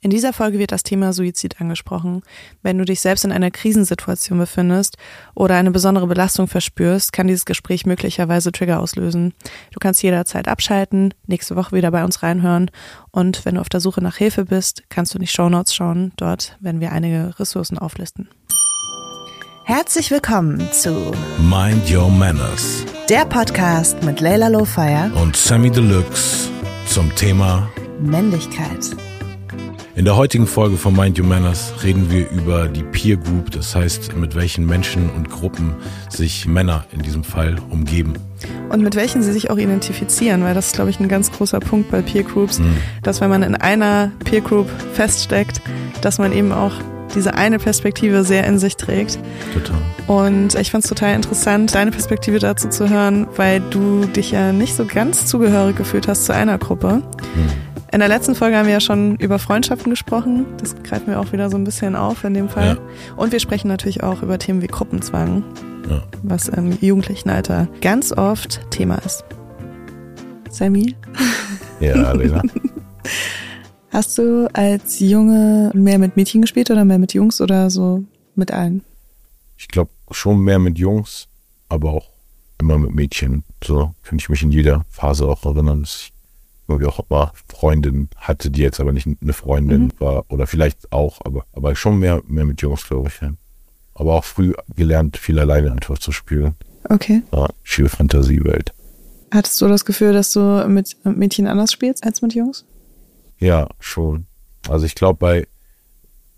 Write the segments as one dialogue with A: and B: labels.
A: In dieser Folge wird das Thema Suizid angesprochen. Wenn du dich selbst in einer Krisensituation befindest oder eine besondere Belastung verspürst, kann dieses Gespräch möglicherweise Trigger auslösen. Du kannst jederzeit abschalten, nächste Woche wieder bei uns reinhören und wenn du auf der Suche nach Hilfe bist, kannst du in die Shownotes schauen. Dort werden wir einige Ressourcen auflisten.
B: Herzlich willkommen zu
C: Mind Your Manners,
B: der Podcast mit Leila Lowfire
C: und Sammy Deluxe zum Thema
B: Männlichkeit.
C: In der heutigen Folge von Mind Your Manners reden wir über die Peer Group, das heißt, mit welchen Menschen und Gruppen sich Männer in diesem Fall umgeben.
A: Und mit welchen sie sich auch identifizieren, weil das ist, glaube ich, ein ganz großer Punkt bei Peer Groups, mhm. dass wenn man in einer Peer Group feststeckt, dass man eben auch diese eine Perspektive sehr in sich trägt.
C: Total.
A: Und ich fand es total interessant, deine Perspektive dazu zu hören, weil du dich ja nicht so ganz zugehörig gefühlt hast zu einer Gruppe. Mhm. In der letzten Folge haben wir ja schon über Freundschaften gesprochen. Das greifen wir auch wieder so ein bisschen auf in dem Fall. Ja. Und wir sprechen natürlich auch über Themen wie Gruppenzwang, ja. was im jugendlichen Alter ganz oft Thema ist. Sammy?
C: Ja, Lena.
A: Hast du als Junge mehr mit Mädchen gespielt oder mehr mit Jungs oder so mit allen?
C: Ich glaube schon mehr mit Jungs, aber auch immer mit Mädchen. So kann ich mich in jeder Phase auch erinnern, dass ich wie auch immer Freundin hatte, die jetzt aber nicht eine Freundin mhm. war oder vielleicht auch, aber, aber schon mehr, mehr mit Jungs, glaube ich. Aber auch früh gelernt, viel alleine einfach zu spielen.
A: Okay.
C: Ja, schöne Fantasiewelt.
A: Hattest du das Gefühl, dass du mit Mädchen anders spielst als mit Jungs?
C: Ja, schon. Also ich glaube, bei,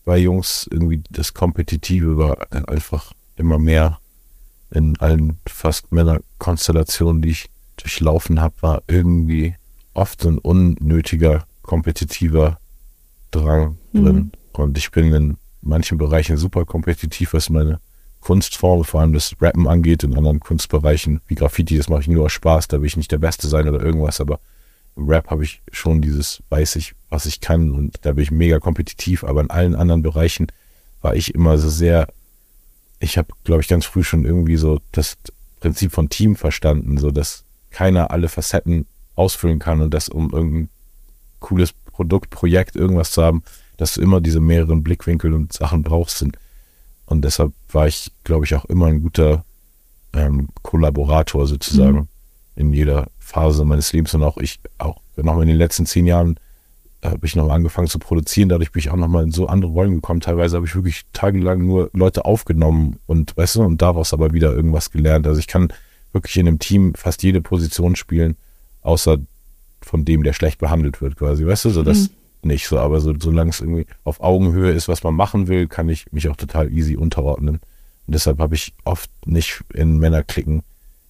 C: bei Jungs irgendwie das Kompetitive war einfach immer mehr in allen fast Männerkonstellationen, die ich durchlaufen habe, war irgendwie oft ein unnötiger, kompetitiver Drang mhm. drin. Und ich bin in manchen Bereichen super kompetitiv, was meine Kunstform, vor allem das Rappen angeht, in anderen Kunstbereichen wie Graffiti, das mache ich nur aus Spaß, da will ich nicht der Beste sein oder irgendwas, aber im Rap habe ich schon dieses, weiß ich, was ich kann und da bin ich mega kompetitiv, aber in allen anderen Bereichen war ich immer so sehr, ich habe, glaube ich, ganz früh schon irgendwie so das Prinzip von Team verstanden, so dass keiner alle Facetten ausfüllen kann und das, um irgendein cooles Produkt, Projekt, irgendwas zu haben, dass du immer diese mehreren Blickwinkel und Sachen brauchst. Sind. Und deshalb war ich, glaube ich, auch immer ein guter ähm, Kollaborator sozusagen mhm. in jeder Phase meines Lebens und auch ich, auch nochmal in den letzten zehn Jahren habe ich nochmal angefangen zu produzieren, dadurch bin ich auch nochmal in so andere Rollen gekommen. Teilweise habe ich wirklich tagelang nur Leute aufgenommen und weißt du, und daraus aber wieder irgendwas gelernt. Also ich kann wirklich in einem Team fast jede Position spielen außer von dem, der schlecht behandelt wird, quasi. Weißt du, so das mhm. nicht so, aber so, solange es irgendwie auf Augenhöhe ist, was man machen will, kann ich mich auch total easy unterordnen. Und deshalb habe ich oft nicht in Männerklicken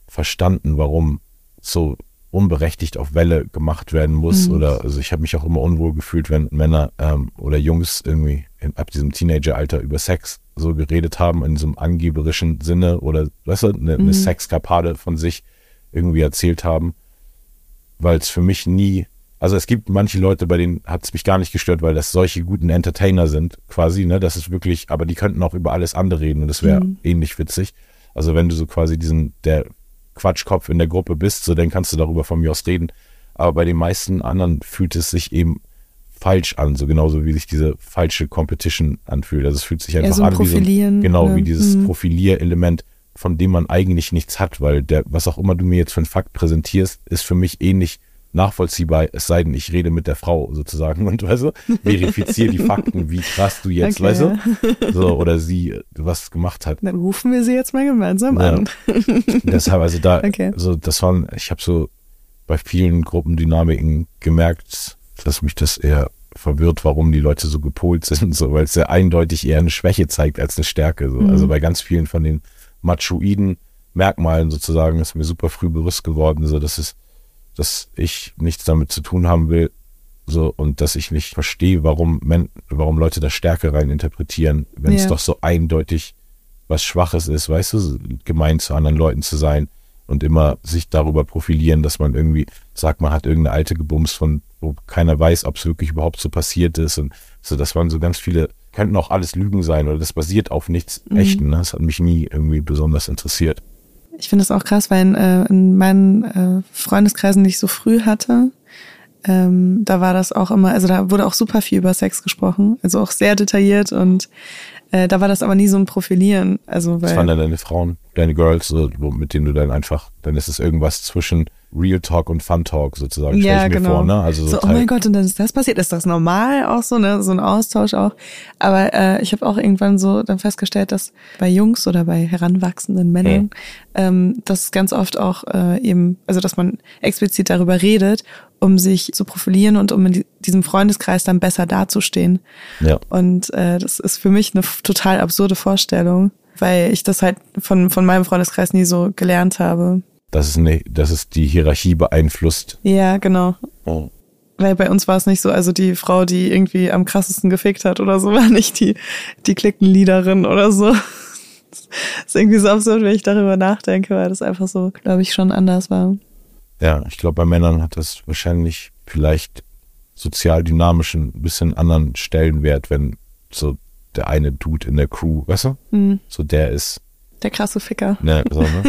C: verstanden, warum so unberechtigt auf Welle gemacht werden muss. Mhm. Oder also ich habe mich auch immer unwohl gefühlt, wenn Männer ähm, oder Jungs irgendwie in, ab diesem Teenageralter über Sex so geredet haben, in so einem angeberischen Sinne oder weißt du, eine, mhm. eine Sexkapade von sich irgendwie erzählt haben weil es für mich nie, also es gibt manche Leute, bei denen hat es mich gar nicht gestört, weil das solche guten Entertainer sind, quasi, ne? Das ist wirklich, aber die könnten auch über alles andere reden und das wäre mhm. ähnlich witzig. Also wenn du so quasi diesen, der Quatschkopf in der Gruppe bist, so dann kannst du darüber von mir aus reden. Aber bei den meisten anderen fühlt es sich eben falsch an, so genauso wie sich diese falsche Competition anfühlt. Also es fühlt sich einfach
A: ja, so
C: an
A: Profilieren,
C: wie so, genau, oder? wie dieses mhm. Profilierelement von dem man eigentlich nichts hat, weil der, was auch immer du mir jetzt für einen Fakt präsentierst, ist für mich ähnlich eh nachvollziehbar, es sei denn, ich rede mit der Frau sozusagen und weißt du, verifiziere die Fakten, wie krass du jetzt, okay, weißt du, so, oder sie was gemacht hat.
A: Dann rufen wir sie jetzt mal gemeinsam ja. an.
C: Deshalb, also da, okay. so, das waren, ich habe so bei vielen Gruppendynamiken gemerkt, dass mich das eher verwirrt, warum die Leute so gepolt sind, so, weil es sehr eindeutig eher eine Schwäche zeigt als eine Stärke, so. Also mhm. Also bei ganz vielen von den machoiden Merkmalen sozusagen ist mir super früh bewusst geworden, so dass es, dass ich nichts damit zu tun haben will, so und dass ich nicht verstehe, warum Men warum Leute da Stärke rein interpretieren, wenn ja. es doch so eindeutig was Schwaches ist, weißt du, gemein zu anderen Leuten zu sein und immer sich darüber profilieren, dass man irgendwie sagt, man hat irgendeine alte gebumst, von wo keiner weiß, ob es wirklich überhaupt so passiert ist und so, das waren so ganz viele könnten auch alles Lügen sein oder das basiert auf nichts mhm. Echten. Ne? Das hat mich nie irgendwie besonders interessiert.
A: Ich finde das auch krass, weil in, äh, in meinen äh, Freundeskreisen, die ich so früh hatte, ähm, da war das auch immer, also da wurde auch super viel über Sex gesprochen, also auch sehr detailliert und äh, da war das aber nie so ein Profilieren. Also weil,
C: Das waren dann deine Frauen, deine Girls, so, mit denen du dann einfach, dann ist es irgendwas zwischen Real Talk und Fun Talk sozusagen, stell
A: ja,
C: ich mir
A: genau.
C: vor, ne? Also so,
A: so, oh mein Gott, und dann ist das passiert. Ist das normal auch so, ne? So ein Austausch auch. Aber äh, ich habe auch irgendwann so dann festgestellt, dass bei Jungs oder bei heranwachsenden Männern, ähm, dass ganz oft auch äh, eben, also dass man explizit darüber redet, um sich zu profilieren und um in die, diesem Freundeskreis dann besser dazustehen.
C: ja.
A: Und äh, das ist für mich eine total absurde Vorstellung, weil ich das halt von, von meinem Freundeskreis nie so gelernt habe.
C: Das ist ne, das ist die Hierarchie beeinflusst.
A: Ja, genau.
C: Oh.
A: Weil bei uns war es nicht so, also die Frau, die irgendwie am krassesten gefickt hat oder so, war nicht die, die Klickenliederin oder so. Das ist irgendwie so absurd, wenn ich darüber nachdenke, weil das einfach so, glaube ich, schon anders war.
C: Ja, ich glaube, bei Männern hat das wahrscheinlich vielleicht sozial dynamisch ein bisschen anderen Stellenwert, wenn so der eine Dude in der Crew, weißt du?
A: Hm,
C: So der ist,
A: der krasse Ficker.
C: ne, so, ne?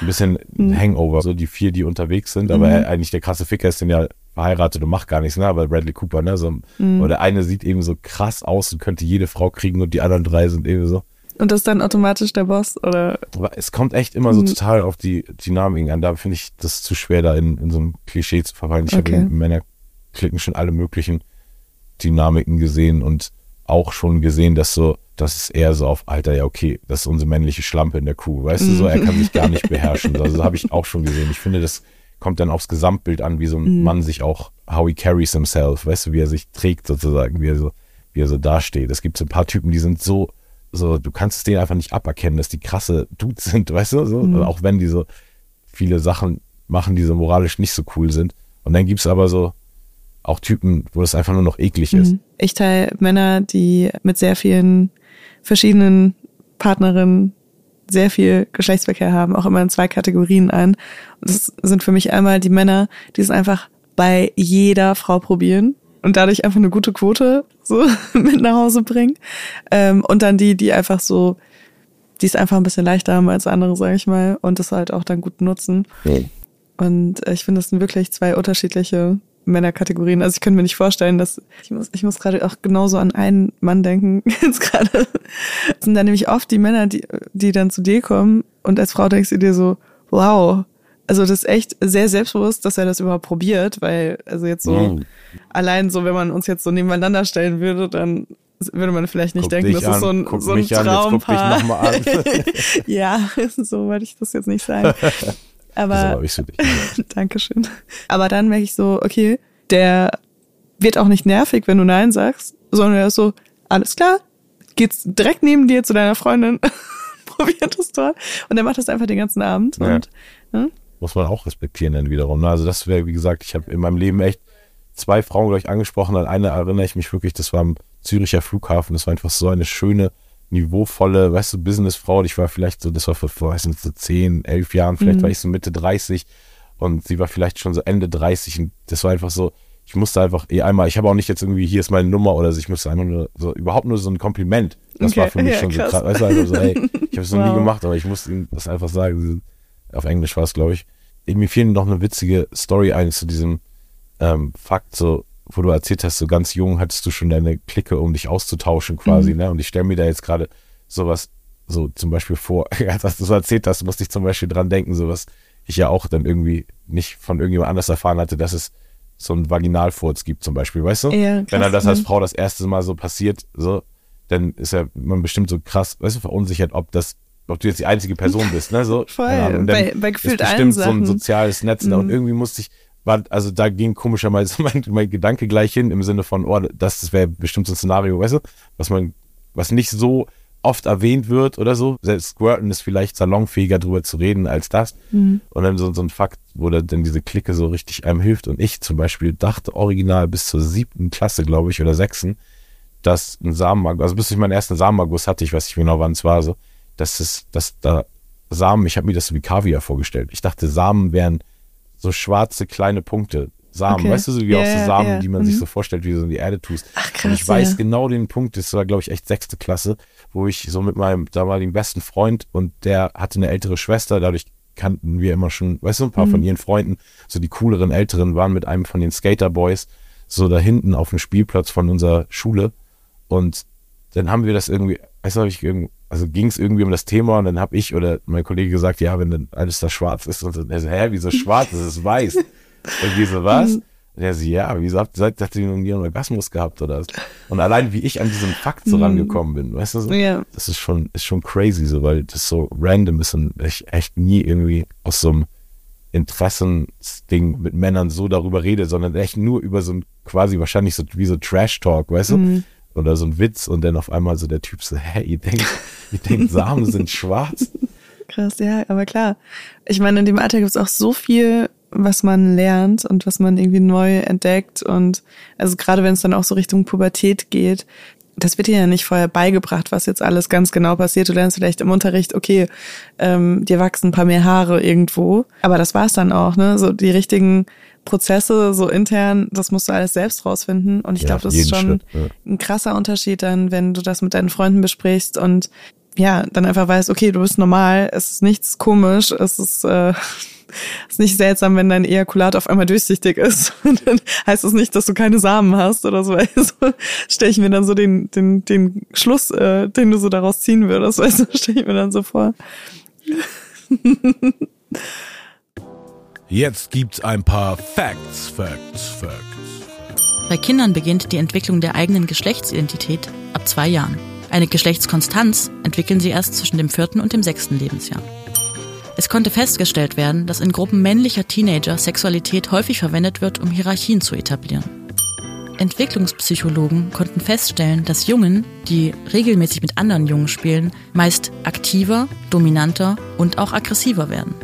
C: Ein bisschen ein Hangover, so die vier, die unterwegs sind, aber
A: Mhm.
C: eigentlich der krasse Ficker ist denn ja verheiratet und macht gar nichts, ne? Aber Bradley Cooper, ne? So,
A: Mhm.
C: Oder der eine sieht eben so krass aus und könnte jede Frau kriegen und die anderen drei sind eben so.
A: Und das ist dann automatisch der Boss oder
C: Aber es kommt echt immer so
A: Mhm.
C: total auf die Dynamik an. Da finde ich das zu schwer, da in, in so ein Klischee zu verfallen. Ich
A: Okay.
C: habe in Männerklicken schon alle möglichen Dynamiken gesehen und auch schon gesehen, dass so, das ist eher so auf, Alter, ja, okay, das ist unsere männliche Schlampe in der Crew. Weißt du, so, er kann sich gar nicht beherrschen. Also habe ich auch schon gesehen. Ich finde, das kommt dann aufs Gesamtbild an, wie so ein Mann sich auch, how he carries himself, weißt du, wie er sich trägt sozusagen, wie er so, wie er so dasteht. Es gibt so ein paar Typen, die sind so, so, du kannst es denen einfach nicht aberkennen, dass die krasse Dudes sind, weißt du, so, auch wenn die so viele Sachen machen, die so moralisch nicht so cool sind. Und dann gibt's aber so auch Typen, wo das einfach nur noch eklig ist.
A: Mhm. Ich teile Männer, die mit sehr vielen verschiedenen Partnerinnen sehr viel Geschlechtsverkehr haben, auch immer in zwei Kategorien ein. Und das sind für mich einmal die Männer, die es einfach bei jeder Frau probieren und dadurch einfach eine gute Quote so mit nach Hause bringen. Ähm, und dann die, die einfach so, die es einfach ein bisschen leichter haben als andere, sage ich mal, und das halt auch dann gut nutzen. Und äh, ich finde, das sind wirklich zwei unterschiedliche Männerkategorien. Also ich könnte mir nicht vorstellen, dass ich muss, ich muss gerade auch genauso an einen Mann denken. Jetzt gerade Das sind dann nämlich oft die Männer, die, die dann zu dir kommen und als Frau denkst du dir so, wow. Also das ist echt sehr selbstbewusst, dass er das überhaupt probiert, weil also jetzt so
C: Mhm.
A: allein so, wenn man uns jetzt so nebeneinander stellen würde, dann würde man vielleicht nicht
C: Guck
A: denken,
C: dich
A: das ist
C: an,
A: so ein,
C: guck
A: so ein
C: mich an, jetzt guck
A: Traumpaar.
C: noch mal an.
A: ja, so wollte ich das jetzt nicht sagen. Aber
C: Das so dich.
A: Dankeschön. Aber dann merke ich so, okay, der wird auch nicht nervig, wenn du Nein sagst, sondern er ist so, alles klar, geht's direkt neben dir zu deiner Freundin, probiert es dort. Und er macht das einfach den ganzen Abend.
C: Ja.
A: Und ne?
C: Muss man auch respektieren dann wiederum. ne? Also das wäre, wie gesagt, ich habe in meinem Leben echt zwei Frauen, glaube ich, angesprochen. An eine erinnere ich mich wirklich, das war am Züricher Flughafen. Das war einfach so eine schöne, niveauvolle, weißt du, Businessfrau. Ich war vielleicht so, das war vor, weiß nicht, so 10, 11 Jahren, vielleicht
A: Mhm.
C: war ich so Mitte 30 und sie war vielleicht schon so Ende 30 und das war einfach so, ich musste einfach eh einmal, ich habe auch nicht jetzt irgendwie, hier ist meine Nummer oder so, ich musste einfach nur so, überhaupt nur so ein Kompliment. Das
A: Okay,
C: war für mich
A: ja,
C: schon so
A: krass.
C: krass. Weißt du, also so, ey, ich habe es noch nie
A: Wow.
C: gemacht, aber ich musste ihm das einfach sagen. Auf Englisch war es, glaube ich. Mir fiel noch eine witzige Story ein zu diesem ähm, Fakt, so, wo du erzählt hast, so ganz jung hattest du schon deine Clique, um dich auszutauschen quasi, ne? Und ich stelle mir da jetzt gerade sowas, so zum Beispiel vor, als du so erzählt hast, musste ich zum Beispiel dran denken, sowas ich ja auch dann irgendwie nicht von irgendjemand anders erfahren hatte, dass es so einen Vaginalfurz gibt zum Beispiel, weißt du?
A: Ja,
C: Wenn
A: krass,
C: er das als
A: mhm.
C: Frau das erste Mal so passiert, so, dann ist ja man bestimmt so krass, weißt du, verunsichert, ob das, ob du jetzt die einzige Person bist, ne? So,
A: Voll,
C: Ahnung. Und dann
A: bei- bei gefühlt
C: ist bestimmt so ein soziales Netz und
A: Mhm.
C: irgendwie musste ich, war, also da ging komischerweise mein, mein Gedanke gleich hin im Sinne von, oh, das wäre bestimmt so ein Szenario, weißt du, was man, was nicht so oft erwähnt wird oder so. Selbst Squirten ist vielleicht salonfähiger drüber zu reden als das.
A: Mhm.
C: Und dann so, so ein Fakt, wo dann diese Clique so richtig einem hilft. Und ich zum Beispiel dachte original bis zur siebten Klasse, glaube ich, oder sechsten, dass ein Samenerguss, also bis ich meinen ersten Samenerguss hatte, ich weiß nicht genau, wann es war, so, dass es, dass da Samen, ich habe mir das so wie Kaviar vorgestellt. Ich dachte, Samen wären so schwarze kleine Punkte. Samen,
A: Okay.
C: weißt du, so wie
A: Ja,
C: auch so Samen,
A: ja.
C: die man sich
A: Mhm.
C: so vorstellt, wie du so in die Erde tust.
A: Ach,
C: Und ich
A: krass,
C: weiß
A: ja.
C: genau den Punkt, das war, glaube ich, echt sechste Klasse, wo ich so mit meinem damaligen besten Freund und der hatte eine ältere Schwester, dadurch kannten wir immer schon, weißt du, ein paar
A: Mhm.
C: von ihren Freunden, so die cooleren Älteren waren mit einem von den Skater Boys so da hinten auf dem Spielplatz von unserer Schule und dann haben wir das irgendwie, weißt du, hab ich irgend, also ging es irgendwie um das Thema und dann habe ich oder mein Kollege gesagt, ja, wenn dann alles da schwarz ist und so, er so, hä, wieso schwarz? Das ist weiß. Und wir so, was? Und er so, ja, wieso habt, seid, habt ihr noch nie einen Orgasmus gehabt oder was? Und allein wie ich an diesen Fakt so
A: Mhm.
C: rangekommen bin, weißt du so?
A: Ja.
C: Das ist schon, ist schon crazy so, weil das so random ist und ich echt nie irgendwie aus so einem Interessensding mit Männern so darüber rede, sondern echt nur über so ein quasi wahrscheinlich so wie so Trash-Talk, weißt du? Oder so ein Witz und dann auf einmal so der Typ so, hä, ihr denkt, ihr denkt, Samen sind schwarz?
A: Krass, ja, aber klar. Ich meine, in dem Alter gibt es auch so viel, was man lernt und was man irgendwie neu entdeckt. Und also gerade wenn es dann auch so Richtung Pubertät geht, das wird dir ja nicht vorher beigebracht, was jetzt alles ganz genau passiert. Du lernst vielleicht im Unterricht, okay, ähm, dir wachsen ein paar mehr Haare irgendwo. Aber das war's dann auch, ne? So die richtigen Prozesse, so intern, das musst du alles selbst rausfinden. Und ich
C: Ja,
A: glaube, das ist schon
C: Schritt, ja.
A: ein krasser Unterschied dann, wenn du das mit deinen Freunden besprichst und ja, dann einfach weißt, okay, du bist normal, es ist nichts komisch, es ist, äh, es ist nicht seltsam, wenn dein Ejakulat auf einmal durchsichtig ist. Und dann heißt es nicht, dass du keine Samen hast oder so. Also stelle ich mir dann so den, den, den Schluss, äh, den du so daraus ziehen würdest, weißt du, stelle ich mir dann so vor.
C: Jetzt gibt's ein paar Facts, Facts, Facts.
D: Bei Kindern beginnt die Entwicklung der eigenen Geschlechtsidentität ab zwei Jahren. Eine Geschlechtskonstanz entwickeln sie erst zwischen dem vierten und dem sechsten Lebensjahr. Es konnte festgestellt werden, dass in Gruppen männlicher Teenager Sexualität häufig verwendet wird, um Hierarchien zu etablieren. Entwicklungspsychologen konnten feststellen, dass Jungen, die regelmäßig mit anderen Jungen spielen, meist aktiver, dominanter und auch aggressiver werden.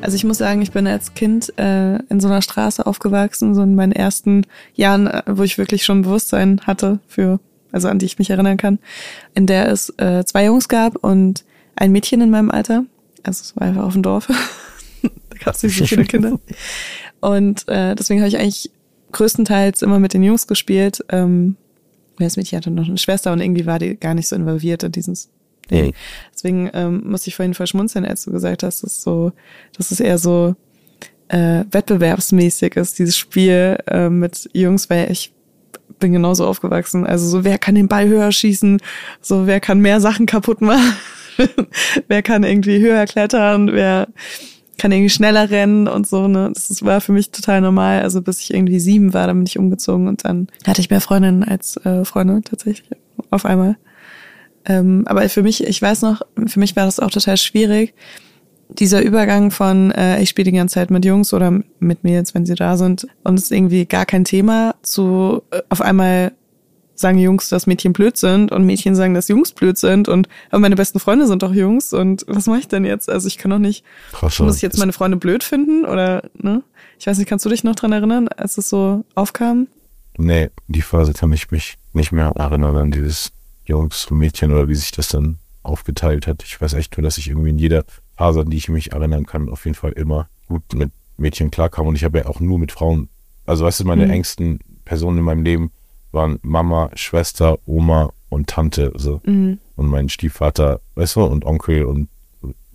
A: Also ich muss sagen, ich bin als Kind äh, in so einer Straße aufgewachsen, so in meinen ersten Jahren, äh, wo ich wirklich schon Bewusstsein hatte für, also an die ich mich erinnern kann, in der es äh, zwei Jungs gab und ein Mädchen in meinem Alter. Also es war einfach auf dem Dorf. da gab es nicht so viele Kinder. Und äh, deswegen habe ich eigentlich größtenteils immer mit den Jungs gespielt. Ähm, das Mädchen hatte noch eine Schwester und irgendwie war die gar nicht so involviert in dieses Ding. Deswegen ähm, musste ich vorhin verschmunzeln, als du gesagt hast, dass so, dass es eher so äh, wettbewerbsmäßig ist, dieses Spiel äh, mit Jungs, weil ich bin genauso aufgewachsen. Also so, wer kann den Ball höher schießen? So, wer kann mehr Sachen kaputt machen? wer kann irgendwie höher klettern? Wer kann irgendwie schneller rennen und so, ne? Das war für mich total normal. Also bis ich irgendwie sieben war, dann bin ich umgezogen und dann hatte ich mehr Freundinnen als äh, Freunde tatsächlich auf einmal. Ähm, aber für mich, ich weiß noch, für mich war das auch total schwierig, dieser Übergang von, äh, ich spiele die ganze Zeit mit Jungs oder mit mir jetzt, wenn sie da sind, und es ist irgendwie gar kein Thema, zu äh, auf einmal sagen Jungs, dass Mädchen blöd sind und Mädchen sagen, dass Jungs blöd sind und aber meine besten Freunde sind doch Jungs und was mache ich denn jetzt? Also ich kann doch nicht,
C: Krass,
A: muss ich jetzt meine Freunde blöd finden oder ne? Ich weiß nicht, kannst du dich noch dran erinnern, als es so aufkam?
C: Nee, die Phase kann ich mich nicht mehr erinnern an dieses Jungs und Mädchen oder wie sich das dann aufgeteilt hat. Ich weiß echt nur, dass ich irgendwie in jeder Phase, an die ich mich erinnern kann, auf jeden Fall immer gut mit Mädchen klarkam. Und ich habe ja auch nur mit Frauen, also weißt du, meine
A: Mhm.
C: engsten Personen in meinem Leben waren Mama, Schwester, Oma und Tante. So.
A: Mhm.
C: Und mein Stiefvater, weißt du, und Onkel und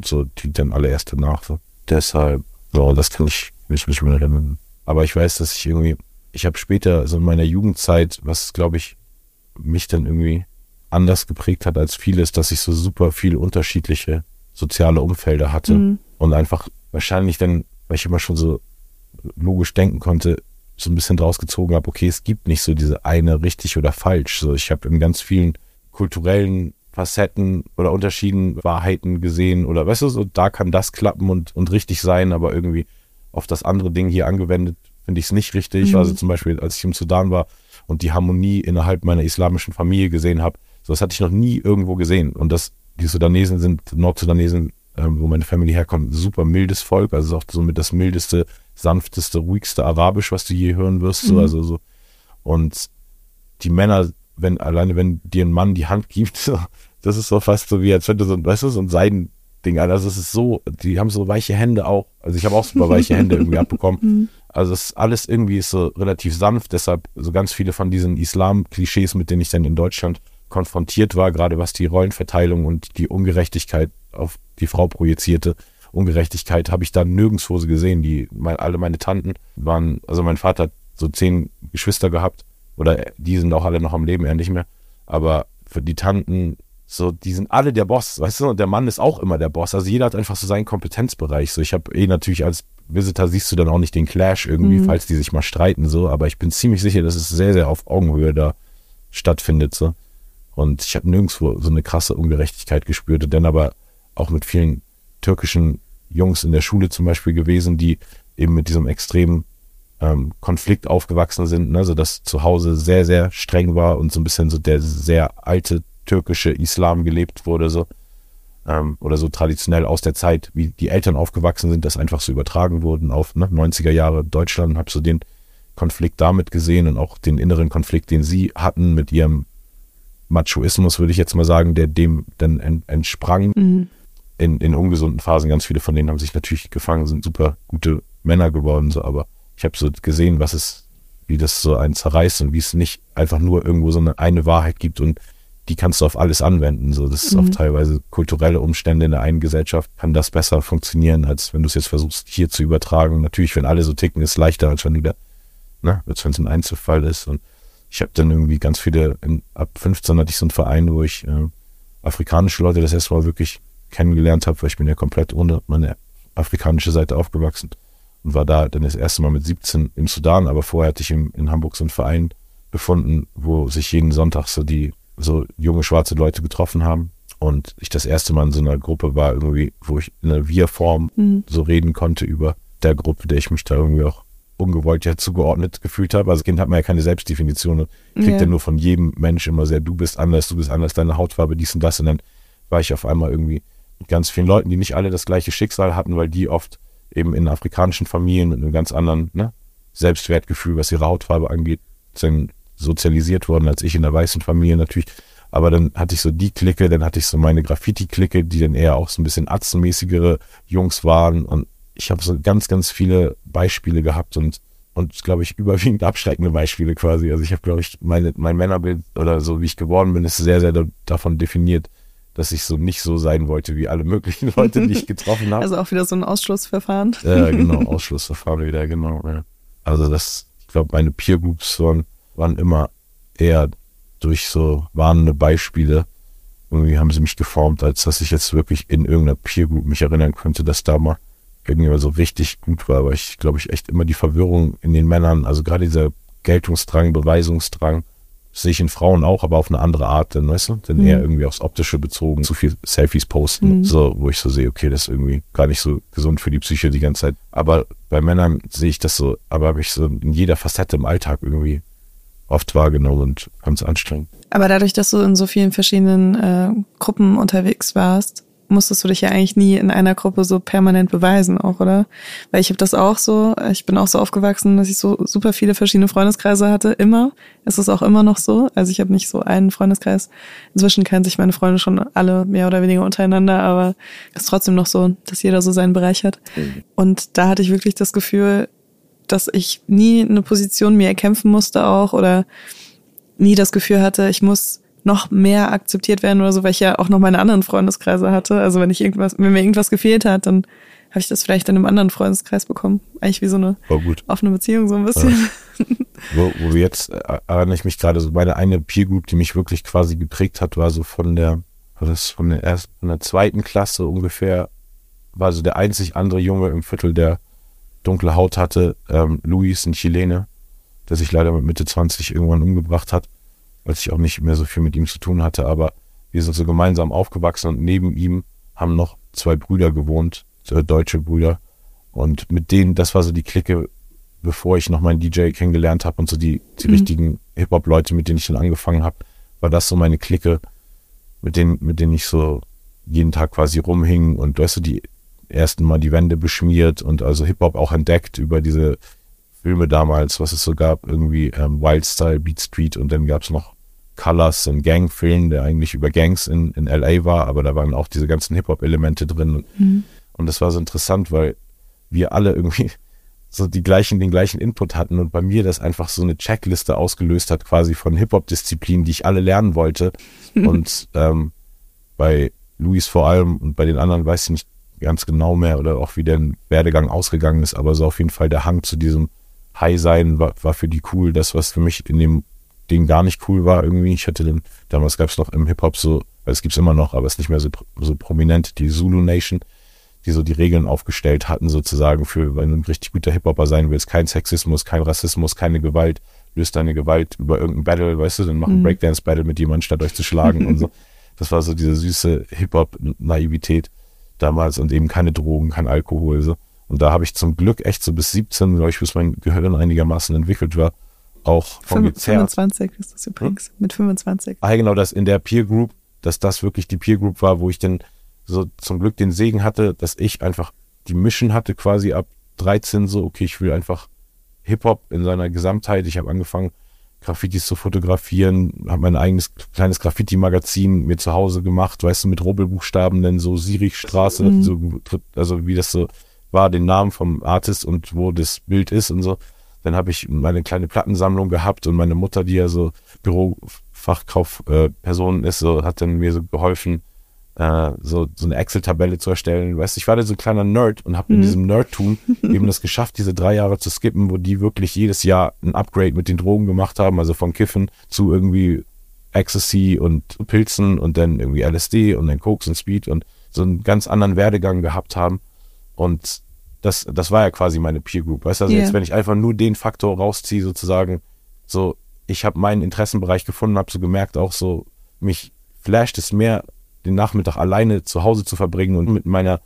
C: so, die dann alle erst danach. So. Deshalb, so, das kann ich mich nicht mehr erinnern. Aber ich weiß, dass ich irgendwie, ich habe später, so in meiner Jugendzeit, was glaube ich mich dann irgendwie anders geprägt hat als vieles, dass ich so super viele unterschiedliche soziale Umfelder hatte
A: Mhm.
C: und einfach wahrscheinlich dann, weil ich immer schon so logisch denken konnte, so ein bisschen draus gezogen habe, okay, es gibt nicht so diese eine richtig oder falsch. So, ich habe in ganz vielen kulturellen Facetten oder Unterschieden Wahrheiten gesehen oder weißt du, so da kann das klappen und, und richtig sein, aber irgendwie auf das andere Ding hier angewendet finde ich es nicht richtig.
A: Mhm.
C: Also zum Beispiel, als ich im Sudan war und die Harmonie innerhalb meiner islamischen Familie gesehen habe, so das hatte ich noch nie irgendwo gesehen. Und das, die Sudanesen sind, Nordsudanesen, ähm, wo meine Family herkommt, super mildes Volk, also auch so mit das mildeste, sanfteste, ruhigste Arabisch, was du je hören wirst, so,
A: Mhm.
C: also so. Und die Männer, wenn, alleine wenn dir ein Mann die Hand gibt, so, das ist so fast so wie, als wenn du so, ein- weißt du, so ein Seidending, also es ist so, die haben so weiche Hände auch, also ich habe auch super weiche Hände irgendwie abbekommen. Also es ist alles irgendwie ist so relativ sanft, deshalb so ganz viele von diesen Islam-Klischees, mit denen ich dann in Deutschland konfrontiert war, gerade was die Rollenverteilung und die Ungerechtigkeit auf die Frau projizierte, Ungerechtigkeit habe ich da nirgendwo gesehen. Die, mein, alle meine Tanten waren, also mein Vater hat so zehn Geschwister gehabt oder die sind auch alle noch am Leben, er nicht mehr. Aber für die Tanten, so, die sind alle der Boss, weißt du, und der Mann ist auch immer der Boss. Also jeder hat einfach so seinen Kompetenzbereich. So, ich habe eh natürlich als Visitor siehst du dann auch nicht den Clash irgendwie, mhm. falls die sich mal streiten, so, aber ich bin ziemlich sicher, dass es sehr, sehr auf Augenhöhe da stattfindet, so. Und ich habe nirgendwo so eine krasse Ungerechtigkeit gespürt. Und dann aber auch mit vielen türkischen Jungs in der Schule zum Beispiel gewesen, die eben mit diesem extremen ähm, Konflikt aufgewachsen sind, ne, so dass zu Hause sehr, sehr streng war und so ein bisschen so der sehr alte türkische Islam gelebt wurde, so ähm, oder so traditionell aus der Zeit, wie die Eltern aufgewachsen sind, das einfach so übertragen wurden auf ne, 90er Jahre Deutschland. Habe so den Konflikt damit gesehen und auch den inneren Konflikt, den sie hatten mit ihrem Machoismus, würde ich jetzt mal sagen, der dem dann entsprang. Mhm. In, in ungesunden Phasen, ganz viele von denen haben sich natürlich gefangen, sind super gute Männer geworden, so, aber ich habe so gesehen, was es, wie das so einen zerreißt und wie es nicht einfach nur irgendwo so eine, eine Wahrheit gibt und die kannst du auf alles anwenden. So, das ist mhm. auf teilweise kulturelle Umstände in der einen Gesellschaft kann das besser funktionieren, als wenn du es jetzt versuchst, hier zu übertragen. Natürlich, wenn alle so ticken, ist es leichter, als wenn du da, ne, als wenn es ein Einzelfall ist. Und ich habe dann irgendwie ganz viele, in, ab 15 hatte ich so einen Verein, wo ich äh, afrikanische Leute das erste Mal wirklich kennengelernt habe, weil ich bin ja komplett ohne meine afrikanische Seite aufgewachsen und war da dann das erste Mal mit 17 im Sudan, aber vorher hatte ich im, in Hamburg so einen Verein befunden, wo sich jeden Sonntag so die so junge schwarze Leute getroffen haben und ich das erste Mal in so einer Gruppe war irgendwie, wo ich in einer Wir-Form mhm. so reden konnte über der Gruppe, der ich mich da irgendwie auch ungewollt ja zugeordnet gefühlt habe. Also Kind hat man ja keine Selbstdefinition und kriegt ja. ja nur von jedem Mensch immer sehr, du bist anders, du bist anders, deine Hautfarbe, dies und das. Und dann war ich auf einmal irgendwie mit ganz vielen Leuten, die nicht alle das gleiche Schicksal hatten, weil die oft eben in afrikanischen Familien mit einem ganz anderen ne, Selbstwertgefühl, was ihre Hautfarbe angeht, sind sozialisiert worden als ich in der weißen Familie natürlich. Aber dann hatte ich so die Clique, dann hatte ich so meine Graffiti-Clique, die dann eher auch so ein bisschen atzenmäßigere Jungs waren. Und ich habe so ganz, ganz viele Beispiele gehabt und und glaube ich überwiegend abschreckende Beispiele quasi. Also ich habe glaube ich meine mein Männerbild oder so wie ich geworden bin, ist sehr sehr da, davon definiert, dass ich so nicht so sein wollte wie alle möglichen Leute, die ich getroffen habe.
A: Also auch wieder so ein Ausschlussverfahren.
C: Ja, genau, Ausschlussverfahren wieder, genau. Ja. Also das, ich glaube, meine Peer Groups waren waren immer eher durch so warnende Beispiele. Irgendwie haben sie mich geformt, als dass ich jetzt wirklich in irgendeiner Peer Group mich erinnern könnte, dass da mal irgendwie so richtig gut war. Aber ich glaube, ich echt immer die Verwirrung in den Männern, also gerade dieser Geltungsdrang, Beweisungsdrang, sehe ich in Frauen auch, aber auf eine andere Art, dann, weißt du, denn mhm. eher irgendwie aufs Optische bezogen, zu viel Selfies posten, mhm. so, wo ich so sehe, okay, das ist irgendwie gar nicht so gesund für die Psyche die ganze Zeit. Aber bei Männern sehe ich das so, aber habe ich so in jeder Facette im Alltag irgendwie oft wahrgenommen und ganz anstrengend.
A: Aber dadurch, dass du in so vielen verschiedenen äh, Gruppen unterwegs warst, musstest du dich ja eigentlich nie in einer Gruppe so permanent beweisen auch, oder? Weil ich habe das auch so, ich bin auch so aufgewachsen, dass ich so super viele verschiedene Freundeskreise hatte, immer. Es ist auch immer noch so. Also ich habe nicht so einen Freundeskreis. Inzwischen kennen sich meine Freunde schon alle mehr oder weniger untereinander, aber es ist trotzdem noch so, dass jeder so seinen Bereich hat. Mhm. Und da hatte ich wirklich das Gefühl, dass ich nie eine Position mir erkämpfen musste auch oder nie das Gefühl hatte, ich muss noch mehr akzeptiert werden oder so, weil ich ja auch noch meine anderen Freundeskreise hatte. Also wenn ich irgendwas, wenn mir irgendwas gefehlt hat, dann habe ich das vielleicht in einem anderen Freundeskreis bekommen. Eigentlich wie so eine offene Beziehung so ein bisschen.
C: Ja. wo, wo jetzt äh, erinnere ich mich gerade so meine eine Peer Group, die mich wirklich quasi geprägt hat, war so von der war das von der ersten, von der zweiten Klasse ungefähr, war so der einzig andere Junge im Viertel, der dunkle Haut hatte, ähm, Luis, ein Chilene, der sich leider mit Mitte 20 irgendwann umgebracht hat, als ich auch nicht mehr so viel mit ihm zu tun hatte, aber wir sind so gemeinsam aufgewachsen und neben ihm haben noch zwei Brüder gewohnt, äh, deutsche Brüder. Und mit denen, das war so die Clique, bevor ich noch meinen DJ kennengelernt habe und so die, die mhm. richtigen Hip-Hop-Leute, mit denen ich dann angefangen habe, war das so meine Clique, mit denen, mit denen ich so jeden Tag quasi rumhing und weißt du, die ersten Mal die Wände beschmiert und also Hip-Hop auch entdeckt über diese Filme damals, was es so gab, irgendwie ähm, Wild Style, Beat Street und dann gab es noch Colors, ein Gangfilm, der eigentlich über Gangs in, in LA war, aber da waren auch diese ganzen Hip-Hop-Elemente drin. Mhm. Und das war so interessant, weil wir alle irgendwie so die gleichen, den gleichen Input hatten und bei mir das einfach so eine Checkliste ausgelöst hat, quasi von Hip-Hop-Disziplinen, die ich alle lernen wollte. und ähm, bei Luis vor allem und bei den anderen weiß ich nicht, ganz genau mehr oder auch wie der Werdegang ausgegangen ist, aber so auf jeden Fall der Hang zu diesem High-Sein war, war für die cool. Das, was für mich in dem Ding gar nicht cool war irgendwie. Ich hatte dann, damals gab es noch im Hip-Hop so, also es gibt es immer noch, aber es ist nicht mehr so, so prominent, die Zulu Nation, die so die Regeln aufgestellt hatten, sozusagen, für, wenn du ein richtig guter Hip-Hopper sein willst, kein Sexismus, kein Rassismus, keine Gewalt, löst deine Gewalt über irgendein Battle, weißt du, dann mach ein
A: Mhm.
C: Breakdance-Battle mit jemandem, statt euch zu schlagen und so. Das war so diese süße Hip-Hop-Naivität damals und eben keine Drogen, kein Alkohol. So. Und da habe ich zum Glück echt so bis 17, glaube ich, bis mein Gehirn einigermaßen entwickelt war, auch von
A: Fünf-
C: gezerrt.
A: 25 ist das übrigens. Mit 25.
C: Ah, genau, dass in der Peer Group, dass das wirklich die Peer Group war, wo ich dann so zum Glück den Segen hatte, dass ich einfach die Mission hatte, quasi ab 13 so, okay, ich will einfach Hip-Hop in seiner Gesamtheit. Ich habe angefangen, Graffitis zu fotografieren, habe mein eigenes kleines Graffiti-Magazin mir zu Hause gemacht, weißt du, mit Rubbelbuchstaben, dann so Sirichstraße,
A: Mhm.
C: so, also wie das so war, den Namen vom Artist und wo das Bild ist und so. Dann habe ich meine kleine Plattensammlung gehabt und meine Mutter, die ja so Bürofachkaufperson ist, so, hat dann mir so geholfen, äh, so, so eine Excel-Tabelle zu erstellen. Weißt du, ich war da so ein kleiner Nerd und habe in
A: Mhm.
C: diesem Nerdtum eben das geschafft, diese drei Jahre zu skippen, wo die wirklich jedes Jahr ein Upgrade mit den Drogen gemacht haben, also von Kiffen zu irgendwie Ecstasy und Pilzen und dann irgendwie LSD und dann Koks und Speed und so einen ganz anderen Werdegang gehabt haben. Und das, das war ja quasi meine Peer Group. Weißt du, also
A: Ja.
C: jetzt, wenn ich einfach nur den Faktor rausziehe, sozusagen, so, ich habe meinen Interessenbereich gefunden, habe so gemerkt, auch so, mich flasht es mehr, den Nachmittag alleine zu Hause zu verbringen und mit meiner